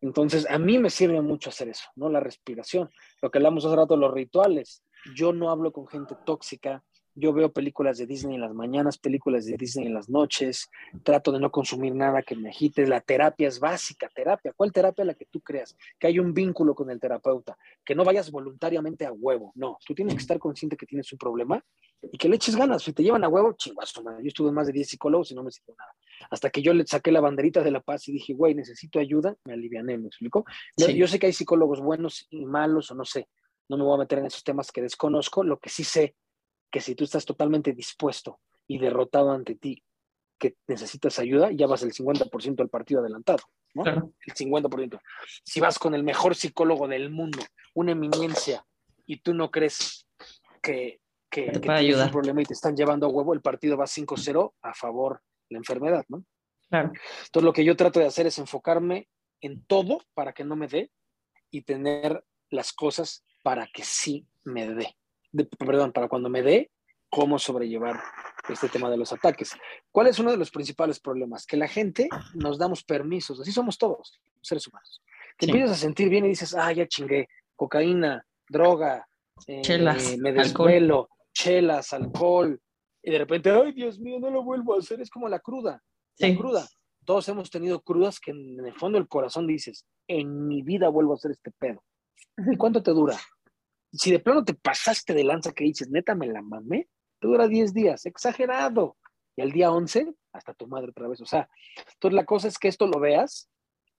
Entonces, a mí me sirve mucho hacer eso, ¿no? La respiración. Lo que hablamos hace rato, los rituales. Yo no hablo con gente tóxica, yo veo películas de Disney en las mañanas, películas de Disney en las noches, trato de no consumir nada que me agite. La terapia es básica, terapia. ¿Cuál terapia la que tú creas? Que hay un vínculo con el terapeuta, que no vayas voluntariamente a huevo. No, tú tienes que estar consciente que tienes un problema y que le eches ganas. Si te llevan a huevo, chingazo, Yo estuve más de 10 psicólogos y no me sirvió nada. Hasta que yo le saqué la banderita de la paz y dije, güey, necesito ayuda, me aliviané, ¿me explico? Yo sé que hay psicólogos buenos y malos o no sé. No me voy a meter en esos temas que desconozco. Lo que sí sé que si tú estás totalmente dispuesto y derrotado ante ti, que necesitas ayuda, ya vas el 50% del partido adelantado, ¿no? El 50%. Si vas con el mejor psicólogo del mundo, una eminencia, y tú no crees que, que, que tienes un problema y te están llevando a huevo, el partido va 5-0 a favor la enfermedad, ¿no? Claro. Entonces lo que yo trato de hacer es enfocarme en todo para que no me dé y tener las cosas para que sí me dé perdón, para cuando me dé, cómo sobrellevar este tema de los ataques. ¿Cuál es uno de los principales problemas? Que la gente nos damos permisos, así somos todos, seres humanos. Te empiezas a sentir bien y dices, ah, ya chingué, cocaína, droga, eh, me desvuelo, chelas, alcohol, y de repente, ay, Dios mío, no lo vuelvo a hacer, es como la cruda, la cruda. Todos hemos tenido crudas que en el fondo del corazón dices, en mi vida vuelvo a hacer este pedo. ¿Y cuánto te dura? si de plano te pasaste de lanza que dices, neta, me la mamé, te dura 10 días, exagerado. Y al día 11, hasta tu madre otra vez. O sea, entonces la cosa es que esto lo veas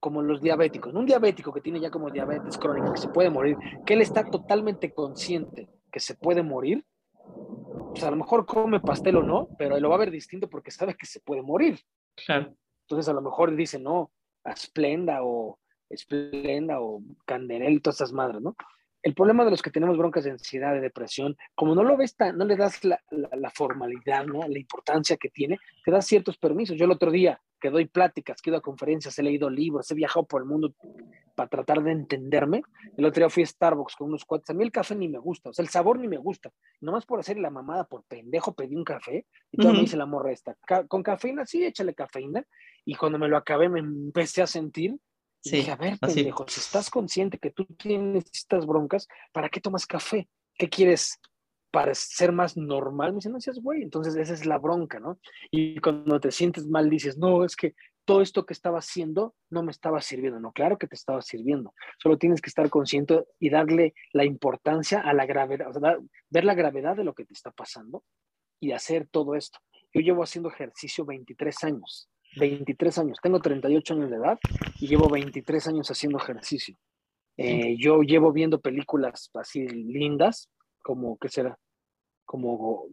como los diabéticos. Un diabético que tiene ya como diabetes crónica, que se puede morir, que él está totalmente consciente que se puede morir, pues a lo mejor come pastel o no, pero lo va a ver distinto porque sabe que se puede morir. Claro. Entonces a lo mejor dice, no, a Splenda o Esplenda o Canderel y todas esas madres, ¿no? El problema de los que tenemos broncas de ansiedad, de depresión, como no lo ves tan, no le das la, formalidad, ¿no? La importancia que tiene, te das ciertos permisos. Yo el otro día que doy pláticas, que he ido a conferencias, he leído libros, he viajado por el mundo para tratar de entenderme. El otro día fui a Starbucks con unos cuates. A mí el café ni me gusta, o sea, el sabor ni me gusta. Nomás por hacer la mamada, por pendejo, pedí un café y todo me dice la morra esta. Con cafeína, sí, échale cafeína. Y cuando me lo acabé, me empecé a sentir Sí, dije, a ver, pendejo, si estás consciente que tú tienes estas broncas, ¿para qué tomas café? ¿Qué quieres? ¿Para ser más normal? Me dicen, no seas güey. Entonces, esa es la bronca, ¿no? Y cuando te sientes mal, dices, no, es que todo esto que estaba haciendo no me estaba sirviendo. No, claro que te estaba sirviendo. Solo tienes que estar consciente y darle la importancia a la gravedad, o sea, ver la gravedad de lo que te está pasando y hacer todo esto. Yo llevo haciendo ejercicio 23 años. 23 años, tengo 38 años de edad y llevo 23 años haciendo ejercicio. Eh, yo llevo viendo películas así lindas, como, ¿qué será? Como,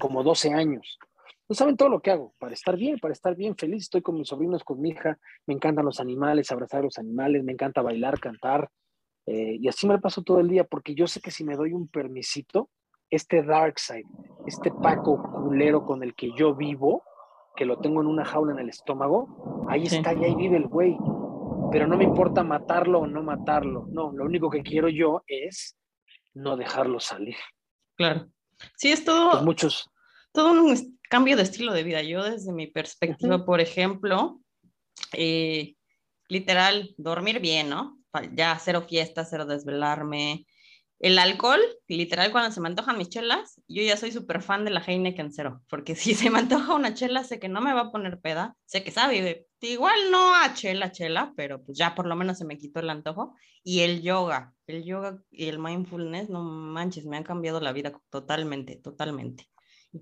como 12 años. No saben todo lo que hago para estar bien, para estar bien feliz. Estoy con mis sobrinos, con mi hija. Me encantan los animales, abrazar a los animales. Me encanta bailar, cantar. Eh, y así me paso todo el día porque yo sé que si me doy un permisito, este dark side, este Paco culero con el que yo vivo, que lo tengo en una jaula en el estómago, ahí está y ahí vive el güey. Pero no me importa matarlo o no matarlo. No, lo único que quiero yo es no dejarlo salir. Claro. Sí, es todo. Pues muchos. Todo un cambio de estilo de vida. Yo, desde mi perspectiva, por ejemplo, eh, literal, dormir bien, ¿no? Ya cero fiesta, cero desvelarme, el alcohol, literal, cuando se me antojan mis chelas, yo ya soy súper fan de la Heineken Cero, porque si se me antoja una chela, sé que no me va a poner peda, sé que sabe, igual no a chela, chela, pero pues ya por lo menos se me quitó el antojo. Y el yoga, el yoga y el mindfulness, no manches, me han cambiado la vida totalmente, totalmente.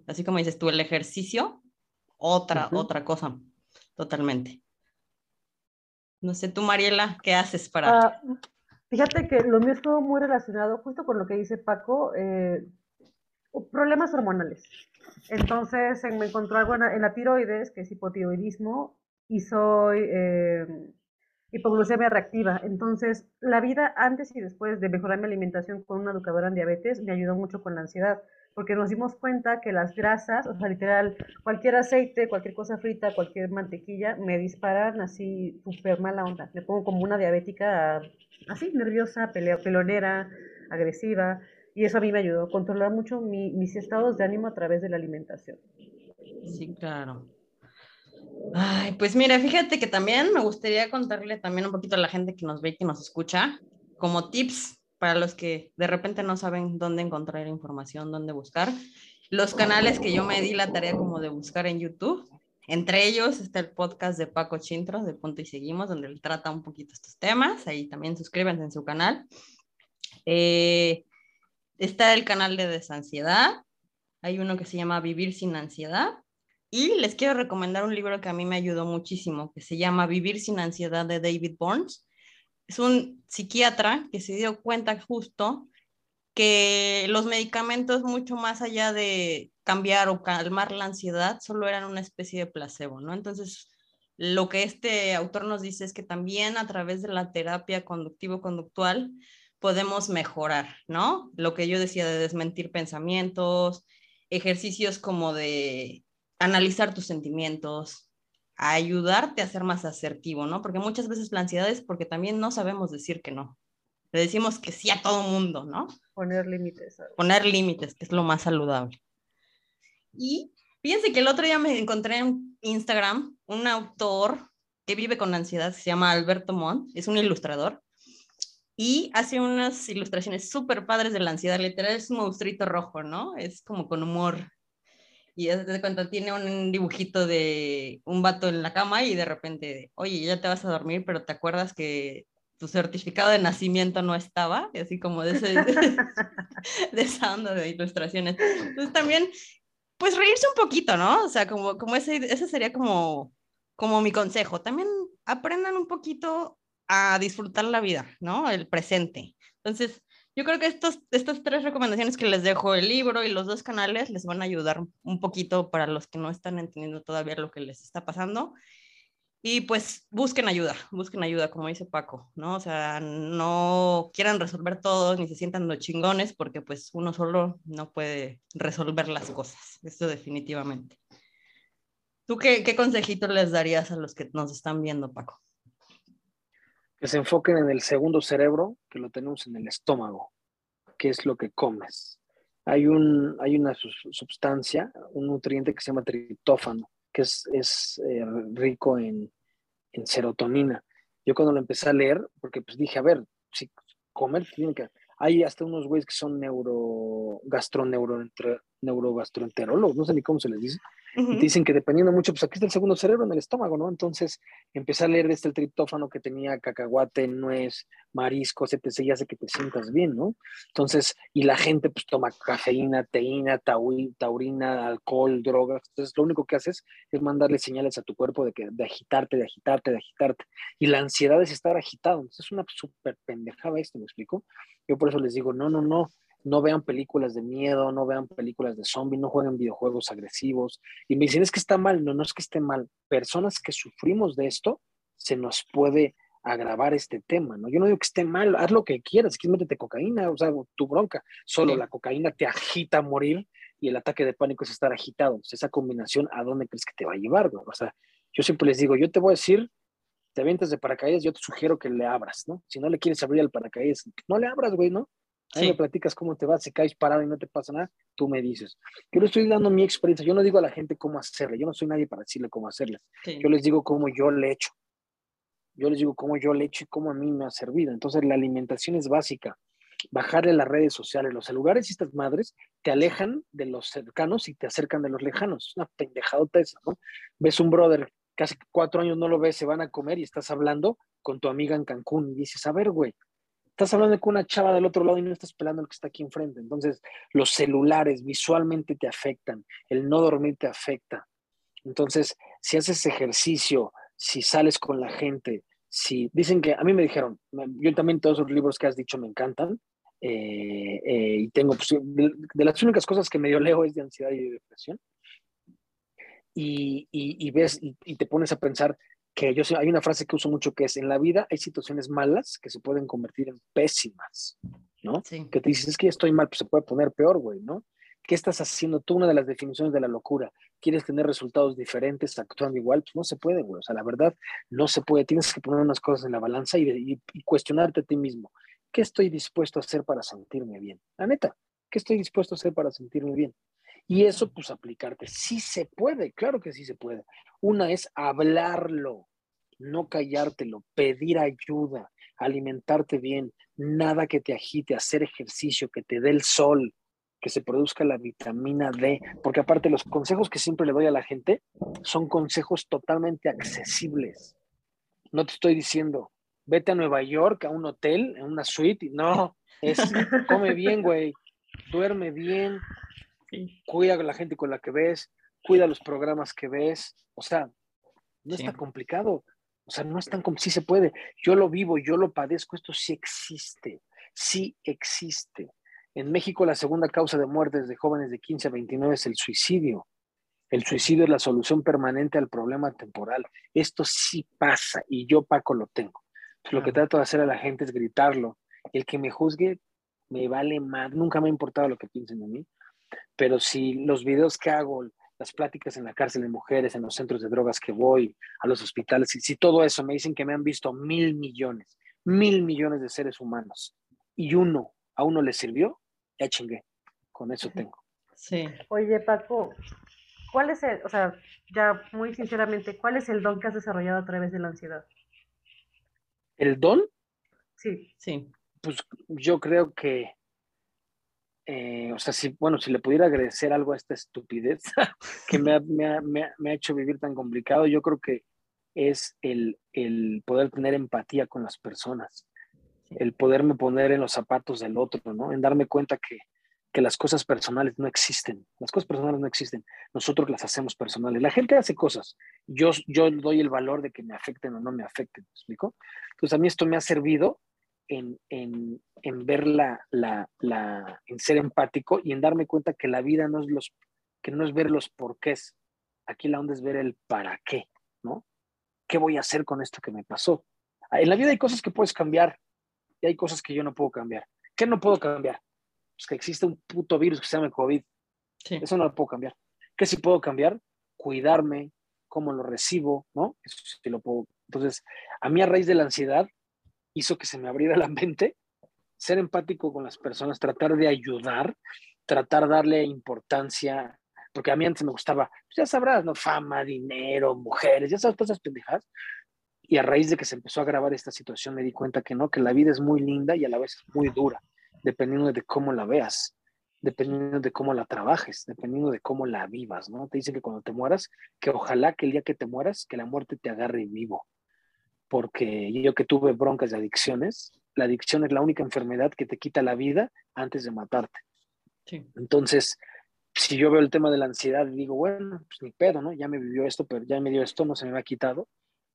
Así como dices tú, el ejercicio, otra, otra cosa, totalmente. No sé, tú, Mariela, ¿qué haces para...? Ah, Fíjate que lo mío estuvo muy relacionado justo con lo que dice Paco, eh, problemas hormonales. Entonces me encontró algo en la, tiroides, que es hipotiroidismo, y soy eh, hipoglucemia reactiva. Entonces, la vida antes y después de mejorar mi alimentación con una educadora en diabetes me ayudó mucho con la ansiedad, porque nos dimos cuenta que las grasas, o sea, literal, cualquier aceite, cualquier cosa frita, cualquier mantequilla, me disparan así súper mala onda. Me pongo como una diabética así, nerviosa, pelonera, agresiva, y eso a mí me ayudó a controlar mucho mis estados de ánimo a través de la alimentación. Sí, claro. Ay, pues mira, fíjate que también me gustaría contarle también un poquito a la gente que nos ve y que nos escucha, como tips para los que de repente no saben dónde encontrar información, dónde buscar. los canales que yo me di la tarea como de buscar en YouTube. Entre ellos está el podcast de Paco Chintros de Punto y Seguimos, donde él trata un poquito estos temas. Ahí también suscríbanse en su canal. Eh, está el canal de Desansiedad. Hay uno que se llama Vivir sin Ansiedad. Y les quiero recomendar un libro que a mí me ayudó muchísimo, que se llama Vivir sin Ansiedad de David Burns. Es un psiquiatra que se dio cuenta justo que los medicamentos, mucho más allá de cambiar o calmar la ansiedad, solo eran una especie de placebo, ¿no? Entonces, lo que este autor nos dice es que también a través de la terapia conductivo-conductual podemos mejorar, ¿no? Lo que yo decía de desmentir pensamientos, ejercicios como de analizar tus sentimientos, ayudarte a ser más asertivo, ¿no? Porque muchas veces la ansiedad es porque también no sabemos decir que no le decimos que sí a todo mundo, ¿no? Poner límites. Poner límites, que es lo más saludable. Y fíjense que el otro día me encontré en Instagram un autor que vive con ansiedad, se llama Alberto Montt, es un ilustrador, y hace unas ilustraciones súper padres de la ansiedad, literal es un monstruito rojo, ¿no? Es como con humor. Y de cuando tiene un dibujito de un vato en la cama y de repente, oye, ya te vas a dormir, pero te acuerdas que tu certificado de nacimiento no estaba, así como de, ese, de esa onda de ilustraciones. Entonces también, pues reírse un poquito, ¿no? O sea, como, como ese, ese sería como, como mi consejo. También aprendan un poquito a disfrutar la vida, ¿no? El presente. Entonces, yo creo que estos, estas tres recomendaciones que les dejo, el libro y los dos canales, les van a ayudar un poquito para los que no están entendiendo todavía lo que les está pasando y pues busquen ayuda, busquen ayuda, como dice Paco, ¿no? O sea, no quieran resolver todo ni se sientan los chingones porque pues uno solo no puede resolver las cosas, eso definitivamente. ¿Tú qué, qué consejito les darías a los que nos están viendo, Paco? Que se enfoquen en el segundo cerebro, que lo tenemos en el estómago, que es lo que comes. Hay, un, hay una sustancia, un nutriente que se llama triptófano, que es, es eh, rico en, en, serotonina. Yo cuando lo empecé a leer, porque pues dije, a ver, si comer tiene que... Hay hasta unos güeyes que son neuro, gastroneuro, neurogastroenterólogos, no sé ni cómo se les dice, y te dicen que dependiendo mucho, pues aquí está el segundo cerebro en el estómago, ¿no? Entonces empecé a leer este el triptófano que tenía cacahuate, nuez, mariscos, etc. y hace que te sientas bien, ¿no? Entonces, y la gente pues toma cafeína, teína, taurina, alcohol, drogas. Entonces, lo único que haces es mandarle señales a tu cuerpo de, que, de agitarte, de agitarte, de agitarte. Y la ansiedad es estar agitado. Entonces, es una súper pendejada esto, ¿me explico? Yo por eso les digo, no, no, no no vean películas de miedo, no vean películas de zombies, no jueguen videojuegos agresivos. Y me dicen, es que está mal. No, no es que esté mal. Personas que sufrimos de esto, se nos puede agravar este tema, ¿no? Yo no digo que esté mal, haz lo que quieras, quieres métete cocaína, o sea, tu bronca. Solo la cocaína te agita a morir y el ataque de pánico es estar agitado. esa combinación, ¿a dónde crees que te va a llevar, O sea, yo siempre les digo, yo te voy a decir, te avientas de paracaídas, yo te sugiero que le abras, ¿no? Si no le quieres abrir al paracaídas, no le abras, güey, ¿no? Ahí me platicas cómo te vas, si caes parado y no te pasa nada, tú me dices. Yo le estoy dando mi experiencia, yo no digo a la gente cómo hacerle, yo no soy nadie para decirle cómo hacerle. Yo les digo cómo yo le he hecho. Yo les digo cómo yo le he hecho y cómo a mí me ha servido. Entonces la alimentación es básica. Bajarle las redes sociales, los celulares y estas madres te alejan de los cercanos y te acercan de los lejanos. Es una pendejadota esa, ¿no? Ves un brother, casi cuatro años no lo ves, se van a comer y estás hablando con tu amiga en Cancún y dices, a ver, güey, estás hablando con una chava del otro lado y no estás pelando el que está aquí enfrente. Entonces, los celulares visualmente te afectan, el no dormir te afecta. Entonces, si haces ejercicio, si sales con la gente, si dicen que a mí me dijeron, yo también todos los libros que has dicho me encantan, eh, eh, y tengo, pues, de, las únicas cosas que medio leo es de ansiedad y de depresión. Y, y, ves y, te pones a pensar que yo sé, hay una frase que uso mucho que es, en la vida hay situaciones malas que se pueden convertir en pésimas, ¿no? Que te dices, es que ya estoy mal, pues se puede poner peor, güey, ¿no? ¿Qué estás haciendo tú? Una de las definiciones de la locura. ¿Quieres tener resultados diferentes actuando igual? Pues no se puede, güey. O sea, la verdad, no se puede. Tienes que poner unas cosas en la balanza y, y cuestionarte a ti mismo. ¿Qué estoy dispuesto a hacer para sentirme bien? La neta, ¿qué estoy dispuesto a hacer para sentirme bien? Y eso, pues aplicarte. Sí se puede, claro que sí se puede. Una es hablarlo, no callártelo, pedir ayuda, alimentarte bien, nada que te agite, hacer ejercicio, que te dé el sol, que se produzca la vitamina D, porque aparte los consejos que siempre le doy a la gente son consejos totalmente accesibles. No te estoy diciendo, vete a Nueva York, a un hotel, en una suite, no, es come bien, güey, duerme bien, cuida a la gente con la que ves, cuida los programas que ves, o sea, no es tan complicado, o sea, no es tan como, sí se puede, yo lo vivo, yo lo padezco, esto sí existe, sí existe. En México la segunda causa de muertes de jóvenes de 15 a 29 es el suicidio. El suicidio es la solución permanente al problema temporal. Esto sí pasa y yo, Paco, lo tengo. Lo que trato de hacer a la gente es gritarlo. El que me juzgue me vale más. Nunca me ha importado lo que piensen de mí. Pero si los videos que hago, las pláticas en la cárcel de mujeres, en los centros de drogas que voy, a los hospitales, si, si todo eso me dicen que me han visto mil millones, mil millones de seres humanos y uno, a uno le sirvió, ya chingué. Con eso tengo. Sí. Oye, Paco, ¿cuál es el, o sea, ya muy sinceramente, cuál es el don que has desarrollado a través de la ansiedad? ¿El don? Sí. Sí. Pues yo creo que, eh, o sea, si, bueno, si le pudiera agradecer algo a esta estupidez que me ha, me, me ha, hecho vivir tan complicado, yo creo que es el, el poder tener empatía con las personas el poderme poner en los zapatos del otro, ¿no? En darme cuenta que, las cosas personales no existen. Las cosas personales no existen. Nosotros las hacemos personales. La gente hace cosas. Yo, yo doy el valor de que me afecten o no me afecten. ¿Me explico? Entonces, a mí esto me ha servido en, ver la, la, en ser empático y en darme cuenta que la vida no es los, que no es ver los porqués. Aquí la onda es ver el para qué, ¿no? ¿Qué voy a hacer con esto que me pasó? En la vida hay cosas que puedes cambiar, y hay cosas que yo no puedo cambiar. ¿Qué no puedo cambiar? Pues que existe un puto virus que se llama COVID. Eso no lo puedo cambiar. ¿Qué sí puedo cambiar? Cuidarme, cómo lo recibo, ¿no? Eso sí lo puedo. Entonces, a mí a raíz de la ansiedad hizo que se me abriera la mente, ser empático con las personas, tratar de ayudar, tratar de darle importancia, porque a mí antes me gustaba, pues ya sabrás, ¿no? Fama, dinero, mujeres, ya sabes, todas esas pendejadas. Y a raíz de que se empezó a grabar esta situación me di cuenta que no, que la vida es muy linda y a la vez es muy dura, dependiendo de cómo la veas, dependiendo de cómo la trabajes, dependiendo de cómo la vivas, ¿no? Te dicen que cuando te mueras, que ojalá que el día que te mueras, que la muerte te agarre vivo. Porque yo que tuve broncas de adicciones, la adicción es la única enfermedad que te quita la vida antes de matarte. Entonces, si yo veo el tema de la ansiedad y digo, bueno, pues ni pedo, ¿no? Ya me vivió esto, pero ya me dio esto, no se me ha quitado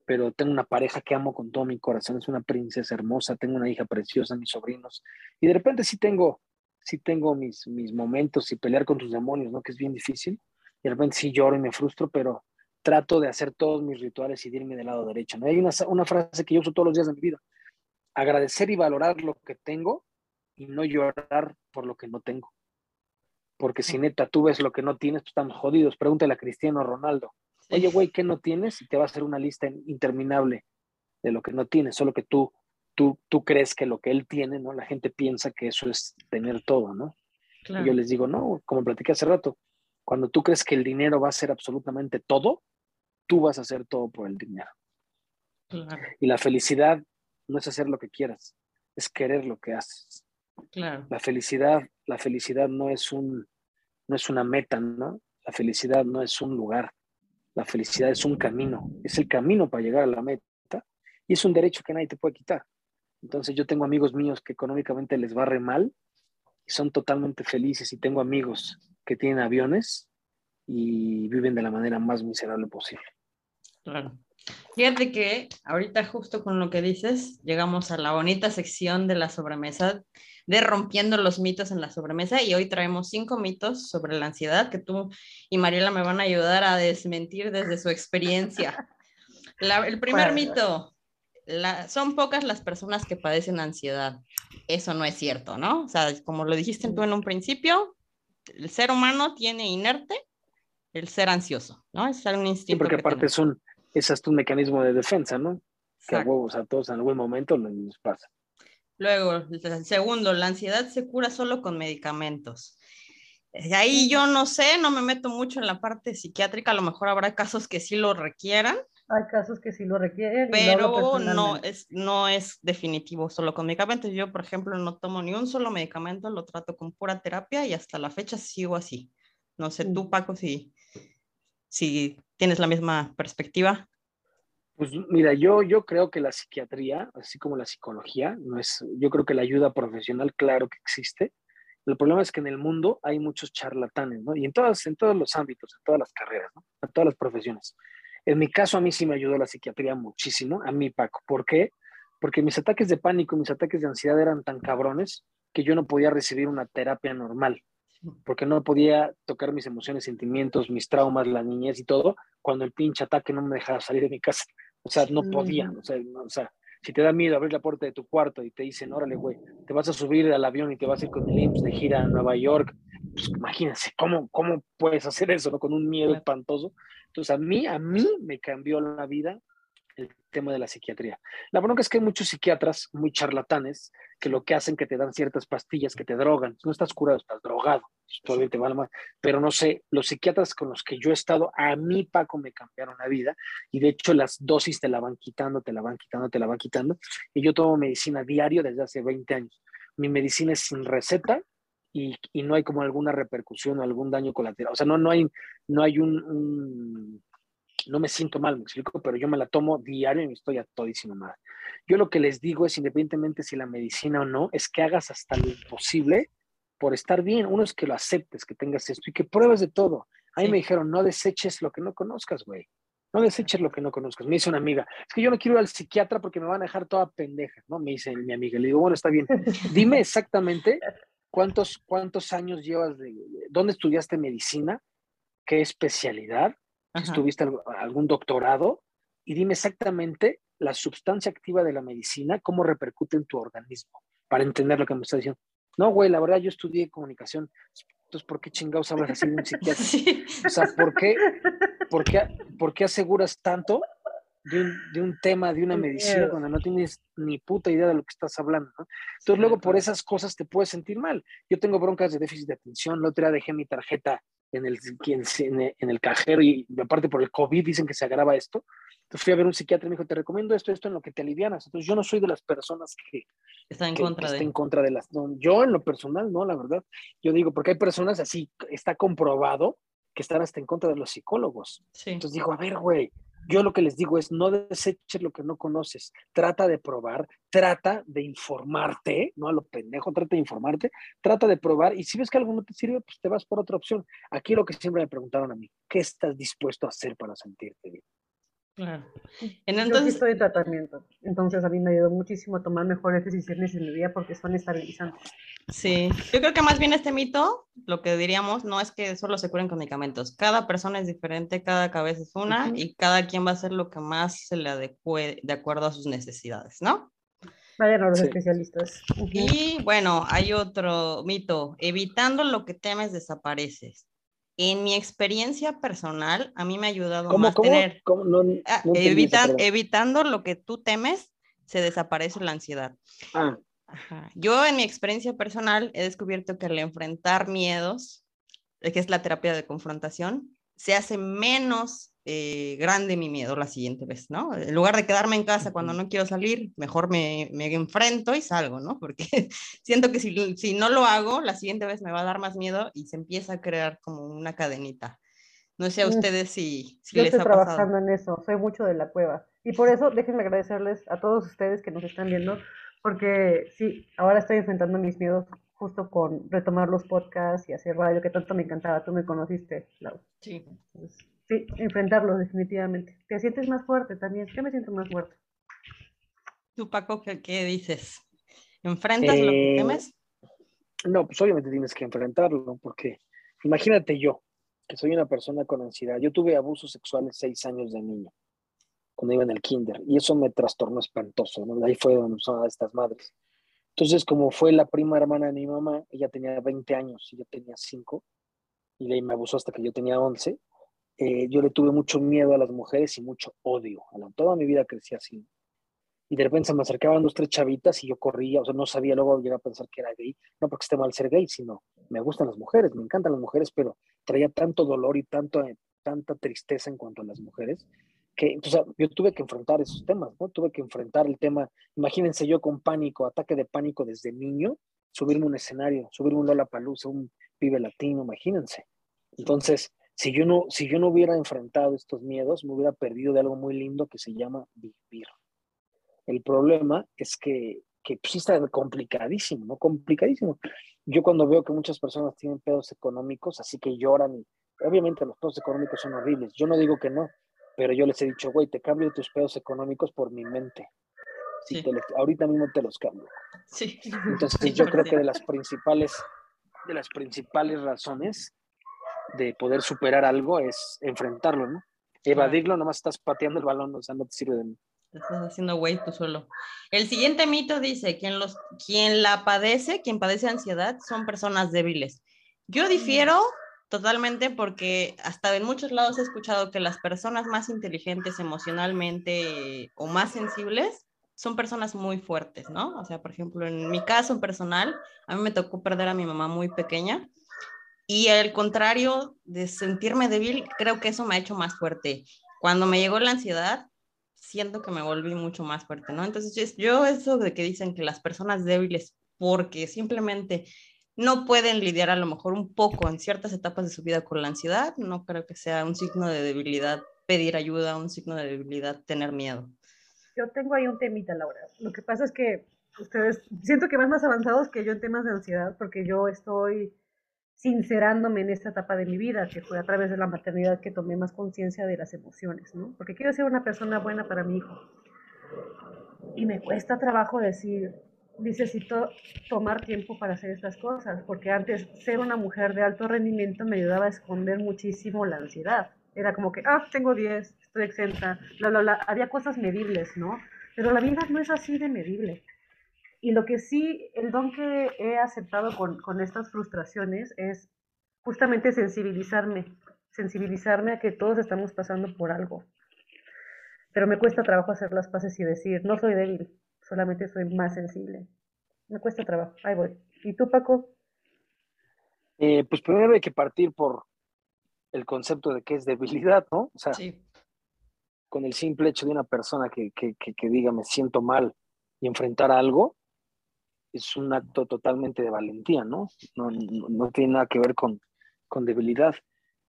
pero tengo una pareja que amo con todo mi corazón, es una princesa hermosa, tengo una hija preciosa, mis sobrinos, y de repente sí tengo, sí tengo mis, mis momentos y pelear con tus demonios, ¿no? Que es bien difícil, y de repente sí lloro y me frustro, pero trato de hacer todos mis rituales y de irme del lado derecho, ¿no? Hay una, una frase que yo uso todos los días de mi vida, agradecer y valorar lo que tengo y no llorar por lo que no tengo. Porque si neta tú ves lo que no tienes, tú estamos jodidos. Pregúntale a Cristiano Ronaldo Oye, güey, ¿qué no tienes? Y te va a hacer una lista interminable de lo que no tienes, solo que tú, tú, tú crees que lo que él tiene, ¿no? La gente piensa que eso es tener todo, ¿no? Y yo les digo, no, como platiqué hace rato, cuando tú crees que el dinero va a ser absolutamente todo, tú vas a hacer todo por el dinero. Y la felicidad no es hacer lo que quieras, es querer lo que haces. Claro. La felicidad, la felicidad no es un, no es una meta, ¿no? La felicidad no es un lugar. La felicidad es un camino, es el camino para llegar a la meta y es un derecho que nadie te puede quitar. Entonces yo tengo amigos míos que económicamente les va re mal y son totalmente felices y tengo amigos que tienen aviones y viven de la manera más miserable posible. Claro. Fíjate que ahorita justo con lo que dices, llegamos a la bonita sección de la sobremesa de rompiendo los mitos en la sobremesa y hoy traemos cinco mitos sobre la ansiedad que tú y Mariela me van a ayudar a desmentir desde su experiencia. el primer mito, son pocas las personas que padecen ansiedad. Eso no es cierto, ¿no? O sea, como lo dijiste tú en un principio, el ser humano tiene inerte el ser ansioso, ¿no? Es un instinto. Sí, porque aparte es un, es hasta un mecanismo de defensa, ¿no? Que a huevos a todos en algún momento nos pasa. Luego, segundo, la ansiedad se cura solo con medicamentos. Ahí yo no sé, no me meto mucho en la parte psiquiátrica, a lo mejor habrá casos que sí lo requieran, Hay casos que sí lo requieren. Pero no es, no es definitivo solo con medicamentos. Yo, por ejemplo, no tomo ni un solo medicamento, lo trato con pura terapia y hasta la fecha sigo así. No sé, tú, mm. Paco, si, si tienes la misma perspectiva. Pues mira, yo, yo creo que la psiquiatría, así como la psicología, no es, yo creo que la ayuda profesional, claro que existe. El problema es que en el mundo hay muchos charlatanes, ¿no? Y en, todas, en todos los ámbitos, en todas las carreras, ¿no? En todas las profesiones. En mi caso, a mí sí me ayudó la psiquiatría muchísimo, a mí, Paco. ¿Por qué? Porque mis ataques de pánico, mis ataques de ansiedad eran tan cabrones que yo no podía recibir una terapia normal, porque no podía tocar mis emociones, sentimientos, mis traumas, la niñez y todo, cuando el pinche ataque no me dejaba salir de mi casa. O sea, no podía. O sea, o sea, si te da miedo abrir la puerta de tu cuarto y te dicen, órale, güey, te vas a subir al avión y te vas a ir con el IMSS de gira a Nueva York, pues imagínense, ¿cómo, cómo puedes hacer eso, ¿no? Con un miedo espantoso. Entonces, a mí, a mí me cambió la vida el tema de la psiquiatría. La bronca es que hay muchos psiquiatras muy charlatanes que lo que hacen que te dan ciertas pastillas que te drogan. No estás curado, estás drogado. Todavía te mal. Pero no sé, los psiquiatras con los que yo he estado, a mí, Paco, me cambiaron la vida. Y de hecho, las dosis te la van quitando, te la van quitando, te la van quitando. Y yo tomo medicina diario desde hace 20 años. Mi medicina es sin receta y, y no hay como alguna repercusión o algún daño colateral. O sea, no, no hay, no hay un no me siento mal, me explico, pero yo me la tomo diario y me estoy a todísimo mal. Yo lo que les digo es, independientemente si la medicina o no, es que hagas hasta lo imposible por estar bien. Uno es que lo aceptes, que tengas esto y que pruebes de todo. A mí me dijeron, no deseches lo que no conozcas, güey. No deseches lo que no conozcas. Me dice una amiga, es que yo no quiero ir al psiquiatra porque me van a dejar toda pendeja, ¿no? Me dice mi amiga. Le digo, bueno, está bien. Dime exactamente cuántos, cuántos años llevas de, dónde estudiaste medicina, qué especialidad, si tuviste algún doctorado, y dime exactamente la sustancia activa de la medicina, cómo repercute en tu organismo, para entender lo que me está diciendo. No, güey, la verdad yo estudié comunicación. Entonces, ¿por qué chingados hablas así de un psiquiatra? O sea, ¿por qué, por, qué, ¿por qué aseguras tanto de un, de un, tema, de una medicina, cuando no tienes ni puta idea de lo que estás hablando? Entonces, luego por esas cosas te puedes sentir mal. Yo tengo broncas de déficit de atención. La otra dejé mi tarjeta en el, en el cajero y aparte por el COVID dicen que se agrava esto. Entonces fui a ver un psiquiatra y me dijo, te recomiendo esto, esto en lo que te alivianas. Entonces yo no soy de las personas que están en contra de... en contra de las... yo en lo personal, no, la verdad. Yo digo, porque hay personas así, está comprobado que están hasta en contra de los psicólogos. Entonces digo, a ver, güey, yo lo que les digo es no deseches lo que no conoces, trata de probar, trata de informarte, no a lo pendejo, trata de informarte, trata de probar y si ves que algo no te sirve, pues te vas por otra opción. Aquí lo que siempre me preguntaron a mí, ¿qué estás dispuesto a hacer para sentirte bien? Claro. Entonces, Yo estoy de tratamiento, entonces a mí me ayudó muchísimo a tomar mejores decisiones en mi vida porque son estabilizantes. Sí, yo creo que más bien este mito, lo que diríamos, no es que solo se curen con medicamentos. Cada persona es diferente, cada cabeza es una y cada quien va a hacer lo que más se le adecue de acuerdo a sus necesidades, ¿no? Vayan a los especialistas. Y bueno, hay otro mito, evitando lo que temes desapareces en mi experiencia personal, a mí me ha ayudado a más tener, ah, evitando lo que tú temes, se desaparece la ansiedad. Ah. Yo en mi experiencia personal he descubierto que al enfrentar miedos, eh, que es la terapia de confrontación, se hace menos eh, grande mi miedo la siguiente vez, ¿no? En lugar de quedarme en casa cuando no quiero salir, mejor me, me enfrento y salgo, ¿no? Porque siento que si, si, no lo hago, la siguiente vez me va a dar más miedo y se empieza a crear como una cadenita. No sé a ustedes si, si Yo estoy trabajando en eso, soy mucho de la cueva. Y por eso déjenme agradecerles a todos ustedes que nos están viendo, porque sí, ahora estoy enfrentando mis miedos justo con retomar los podcasts y hacer radio, que tanto me encantaba. Tú me conociste, Lau. Sí. Sí, enfrentarlo definitivamente. Te sientes más fuerte también. Yo me siento más fuerte. ¿Tú, Paco, qué, dices? ¿Enfrentas lo que eh, temes? No, pues obviamente tienes que enfrentarlo, porque imagínate yo, que soy una persona con ansiedad. Yo tuve abusos sexuales seis años de niño, cuando iba en el kinder, y eso me trastornó espantoso, ¿no? Ahí fue donde son estas madres. Entonces, como fue la prima hermana de mi mamá, ella tenía 20 años y yo tenía 5, y me abusó hasta que yo tenía 11, eh, yo le tuve mucho miedo a las mujeres y mucho odio. toda mi vida crecí así. Y de repente se me acercaban dos, tres chavitas y yo corría, o sea, no sabía, luego llegar a pensar que era gay. No porque esté mal ser gay, sino me gustan las mujeres, me encantan las mujeres, pero traía tanto dolor y tanto, tanta tristeza en cuanto a las mujeres que yo tuve que enfrentar esos temas, ¿no? Tuve que enfrentar el tema, imagínense yo con pánico, ataque de pánico desde niño, subirme un escenario, subirme un Lola Palusa, un pibe latino, imagínense. Entonces, si yo no, si yo no hubiera enfrentado estos miedos, me hubiera perdido de algo muy lindo que se llama vivir. El problema es que, que pues, está complicadísimo, ¿no? Complicadísimo. Yo cuando veo que muchas personas tienen pedos económicos, así que lloran, y obviamente los pedos económicos son horribles, yo no digo que no, pero yo les he dicho, güey, te cambio tus pedos económicos por mi mente. Sí. ahorita mismo te los cambio. Sí. Entonces yo creo que de las principales, de las principales razones de poder superar algo es enfrentarlo, ¿no? Evadirlo, nomás estás pateando el balón, o sea, no te sirve de nada. Te estás haciendo güey tú solo. El siguiente mito dice, quien, los, quien la padece, quien padece ansiedad, son personas débiles. Yo difiero Totalmente, porque hasta en muchos lados he escuchado que las personas más inteligentes emocionalmente o más sensibles son personas muy fuertes, ¿no? O sea, por ejemplo, en mi caso personal, a mí me tocó perder a mi mamá muy pequeña y al contrario de sentirme débil, creo que eso me ha hecho más fuerte. Cuando me llegó la ansiedad, siento que me volví mucho más fuerte, ¿no? Entonces, yo eso de que dicen que las personas débiles, porque simplemente no pueden lidiar a lo mejor un poco en ciertas etapas de su vida con la ansiedad, no creo que sea un signo de debilidad pedir ayuda, un signo de debilidad tener miedo. Yo tengo ahí un temita, Laura. Lo que pasa es que ustedes, siento que van más avanzados que yo en temas de ansiedad, porque yo estoy sincerándome en esta etapa de mi vida, que fue a través de la maternidad que tomé más conciencia de las emociones, ¿no? Porque quiero ser una persona buena para mi hijo. Y me cuesta trabajo decir, necesito tomar tiempo para hacer estas cosas, porque antes ser una mujer de alto rendimiento me ayudaba a esconder muchísimo la ansiedad. Era como que, ah, tengo 10, estoy exenta, bla, bla, bla. Había cosas medibles, ¿no? Pero la vida no es así de medible. Y lo que sí, el don que he aceptado con, con estas frustraciones es justamente sensibilizarme, sensibilizarme a que todos estamos pasando por algo. Pero me cuesta trabajo hacer las paces y decir, no soy débil, solamente soy más sensible. Me cuesta trabajo, ahí voy. ¿Y tú, Paco? Eh, pues primero hay que partir por el concepto de qué es debilidad, ¿no? O sea, con el simple hecho de una persona que, diga me siento mal y enfrentar algo, es un acto totalmente de valentía, ¿no? No, tiene nada que ver con, con debilidad.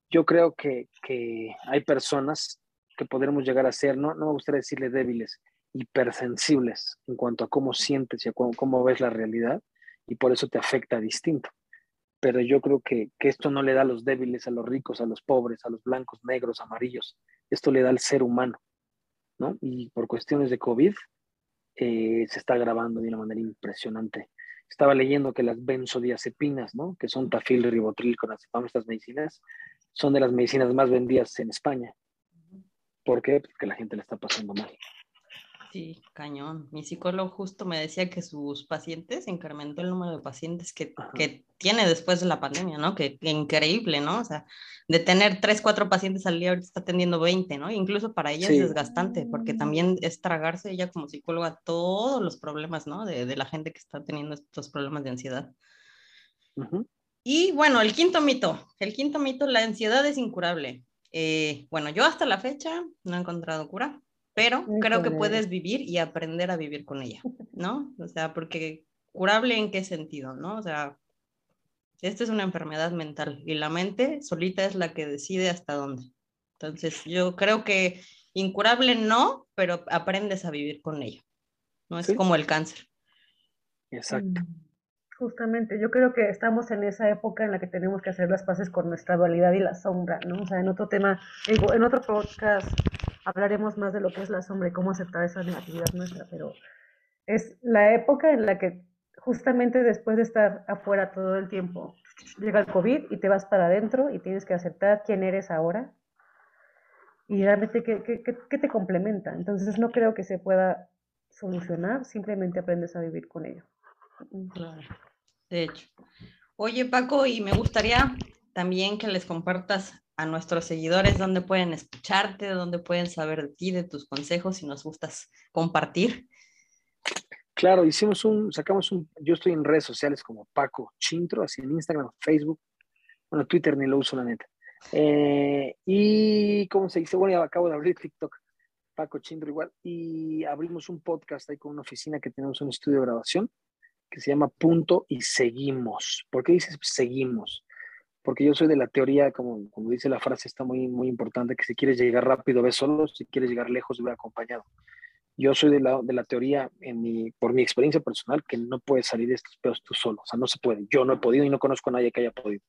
Yo creo que, que, hay personas que podremos llegar a ser, no, no me gustaría decirle débiles, hipersensibles en cuanto a cómo sientes y a cómo, ves la realidad y por eso te afecta distinto. Pero yo creo que, esto no le da a los débiles, a los ricos, a los pobres, a los blancos, negros, amarillos. Esto le da al ser humano, ¿no? Y por cuestiones de COVID eh, se está grabando de una manera impresionante. Estaba leyendo que las benzodiazepinas, ¿no? Que son tafil, ribotril, con estas medicinas, son de las medicinas más vendidas en España. ¿Por qué? Porque la gente le está pasando mal. Sí, cañón. Mi psicólogo justo me decía que sus pacientes incrementó el número de pacientes que, que tiene después de la pandemia, ¿no? Que, increíble, ¿no? O sea, de tener tres, cuatro pacientes al día, ahorita está atendiendo 20, ¿no? incluso para ella es desgastante, porque también es tragarse ella como psicóloga todos los problemas, ¿no? De, de la gente que está teniendo estos problemas de ansiedad. Y bueno, el quinto mito. El quinto mito, la ansiedad es incurable. Eh, bueno, yo hasta la fecha no he encontrado cura pero creo que puedes vivir y aprender a vivir con ella, ¿no? O sea, porque curable en qué sentido, ¿no? O sea, esta es una enfermedad mental y la mente solita es la que decide hasta dónde. Entonces, yo creo que incurable no, pero aprendes a vivir con ella. No es como el cáncer. Exacto. Mm, justamente, yo creo que estamos en esa época en la que tenemos que hacer las paces con nuestra dualidad y la sombra, ¿no? O sea, en otro tema, en otro podcast hablaremos más de lo que es la sombra y cómo aceptar esa negatividad nuestra, pero es la época en la que justamente después de estar afuera todo el tiempo, llega el COVID y te vas para adentro y tienes que aceptar quién eres ahora y realmente qué, qué, te complementa. Entonces no creo que se pueda solucionar, simplemente aprendes a vivir con ello. Claro, de hecho. Oye Paco, y me gustaría también que les compartas a nuestros seguidores dónde pueden escucharte, dónde pueden saber de ti, de tus consejos, si nos gustas compartir. Claro, hicimos un, sacamos un, yo estoy en redes sociales como Paco Chintro, así en Instagram, Facebook, bueno, Twitter ni lo uso la neta. Eh, y, ¿cómo se dice? Bueno, ya acabo de abrir TikTok. Paco Chindro igual, y abrimos un podcast ahí con una oficina que tenemos un estudio de grabación que se llama Punto y Seguimos. ¿Por qué dices seguimos? Porque yo soy de la teoría, como, como dice la frase, está muy, muy importante, que si quieres llegar rápido, ve solo, si quieres llegar lejos, ve acompañado. Yo soy de la, de la teoría, en mi, por mi experiencia personal, que no puedes salir de estos pedos tú solo. O sea, no se puede. Yo no he podido y no conozco a nadie que haya podido.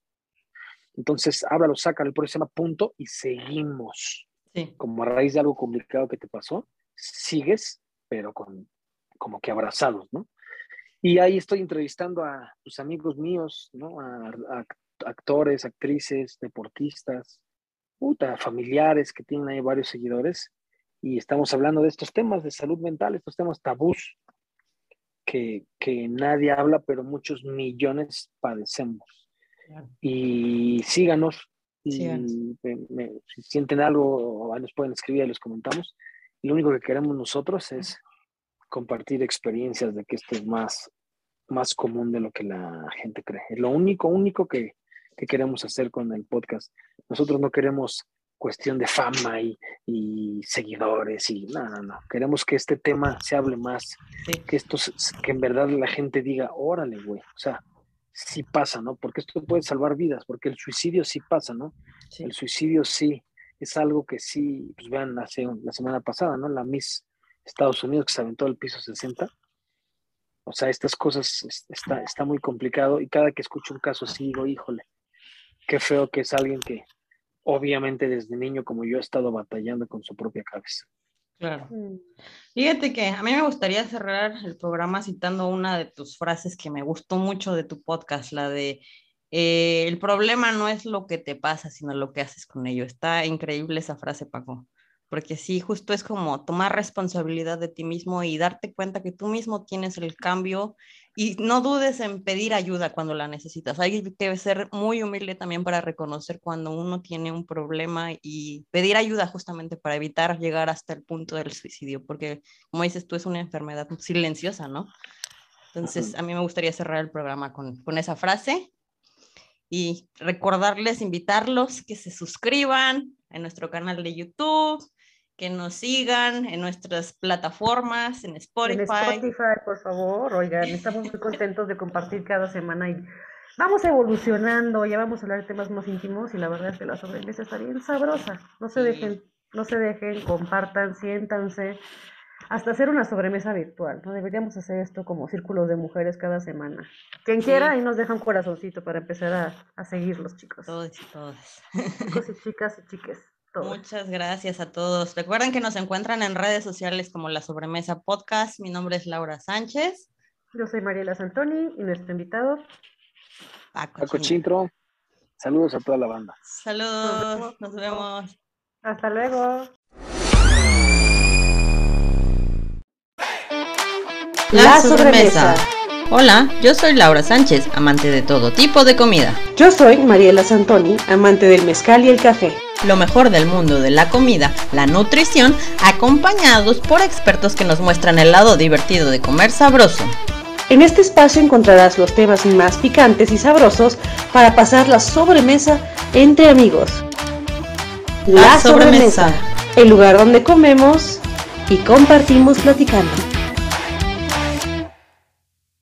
Entonces, háblalo, sácalo, por eso se llama punto y seguimos. Sí. Como a raíz de algo complicado que te pasó, sigues, pero con como que abrazados, ¿no? Y ahí estoy entrevistando a tus amigos míos, ¿no? A, a actores, actrices, deportistas, puta, familiares que tienen ahí varios seguidores. Y estamos hablando de estos temas de salud mental, estos temas tabús que, que nadie habla, pero muchos millones padecemos. Claro. Y síganos. Y Síganos. me- me- si sienten algo, nos pueden escribir y les comentamos. Y lo único que queremos nosotros es compartir experiencias de que esto es más, más común de lo que la gente cree. Es lo único, único que, que queremos hacer con el podcast. Nosotros no queremos cuestión de fama y, y seguidores y no, no, no. Queremos que este tema se hable más, Sí. que esto, que en verdad la gente diga, órale, güey, o sea, sí pasa, ¿no? Porque esto puede salvar vidas, porque el suicidio sí pasa, ¿no? Sí. El suicidio sí es algo que sí, pues vean, hace la semana pasada, ¿no? La Miss Estados Unidos que se aventó al piso 60. O sea, estas cosas es- está, está muy complicado y cada que escucho un caso así digo, híjole, qué feo que es alguien que obviamente desde niño como yo ha estado batallando con su propia cabeza. Claro. Mm. Fíjate que a mí me gustaría cerrar el programa citando una de tus frases que me gustó mucho de tu podcast, la de eh, el problema no es lo que te pasa, sino lo que haces con ello. Está increíble esa frase, Paco, porque sí, justo es como tomar responsabilidad de ti mismo y darte cuenta que tú mismo tienes el cambio y no dudes en pedir ayuda cuando la necesitas. Hay que ser muy humilde también para reconocer cuando uno tiene un problema y pedir ayuda justamente para evitar llegar hasta el punto del suicidio, porque como dices tú, es una enfermedad silenciosa, ¿no? Entonces, a mí me gustaría cerrar el programa con, con esa frase y recordarles, invitarlos que se suscriban a nuestro canal de YouTube, que nos sigan en nuestras plataformas, en Spotify. En Spotify, por favor, oigan, estamos muy contentos de compartir cada semana y vamos evolucionando, ya vamos a hablar de temas más íntimos y la verdad es que la sobremesa está bien sabrosa. No se Sí. dejen, no se dejen, compartan, siéntanse, hasta hacer una sobremesa virtual, ¿no? Deberíamos hacer esto como círculos de mujeres cada semana. Quien Sí. quiera, ahí nos deja un corazoncito para empezar a, a seguirlos, chicos. Todos y todas. Chicos y chicas y chiques, Muchas gracias a todos. Recuerden que nos encuentran en redes sociales como La Sobremesa Podcast. Mi nombre es Laura Sánchez. Yo soy Mariela Santoni y nuestro invitado. Paco, Paco Chin. Chintro, saludos a toda la banda. Saludos, nos vemos. Hasta luego. La sobremesa. Hola, yo soy Laura Sánchez, amante de todo tipo de comida. Yo soy Mariela Santoni, amante del mezcal y el café. Lo mejor del mundo de la comida, la nutrición, acompañados por expertos que nos muestran el lado divertido de comer sabroso. En este espacio encontrarás los temas más picantes y sabrosos para pasar la sobremesa entre amigos. La sobremesa. el lugar donde comemos y compartimos platicando.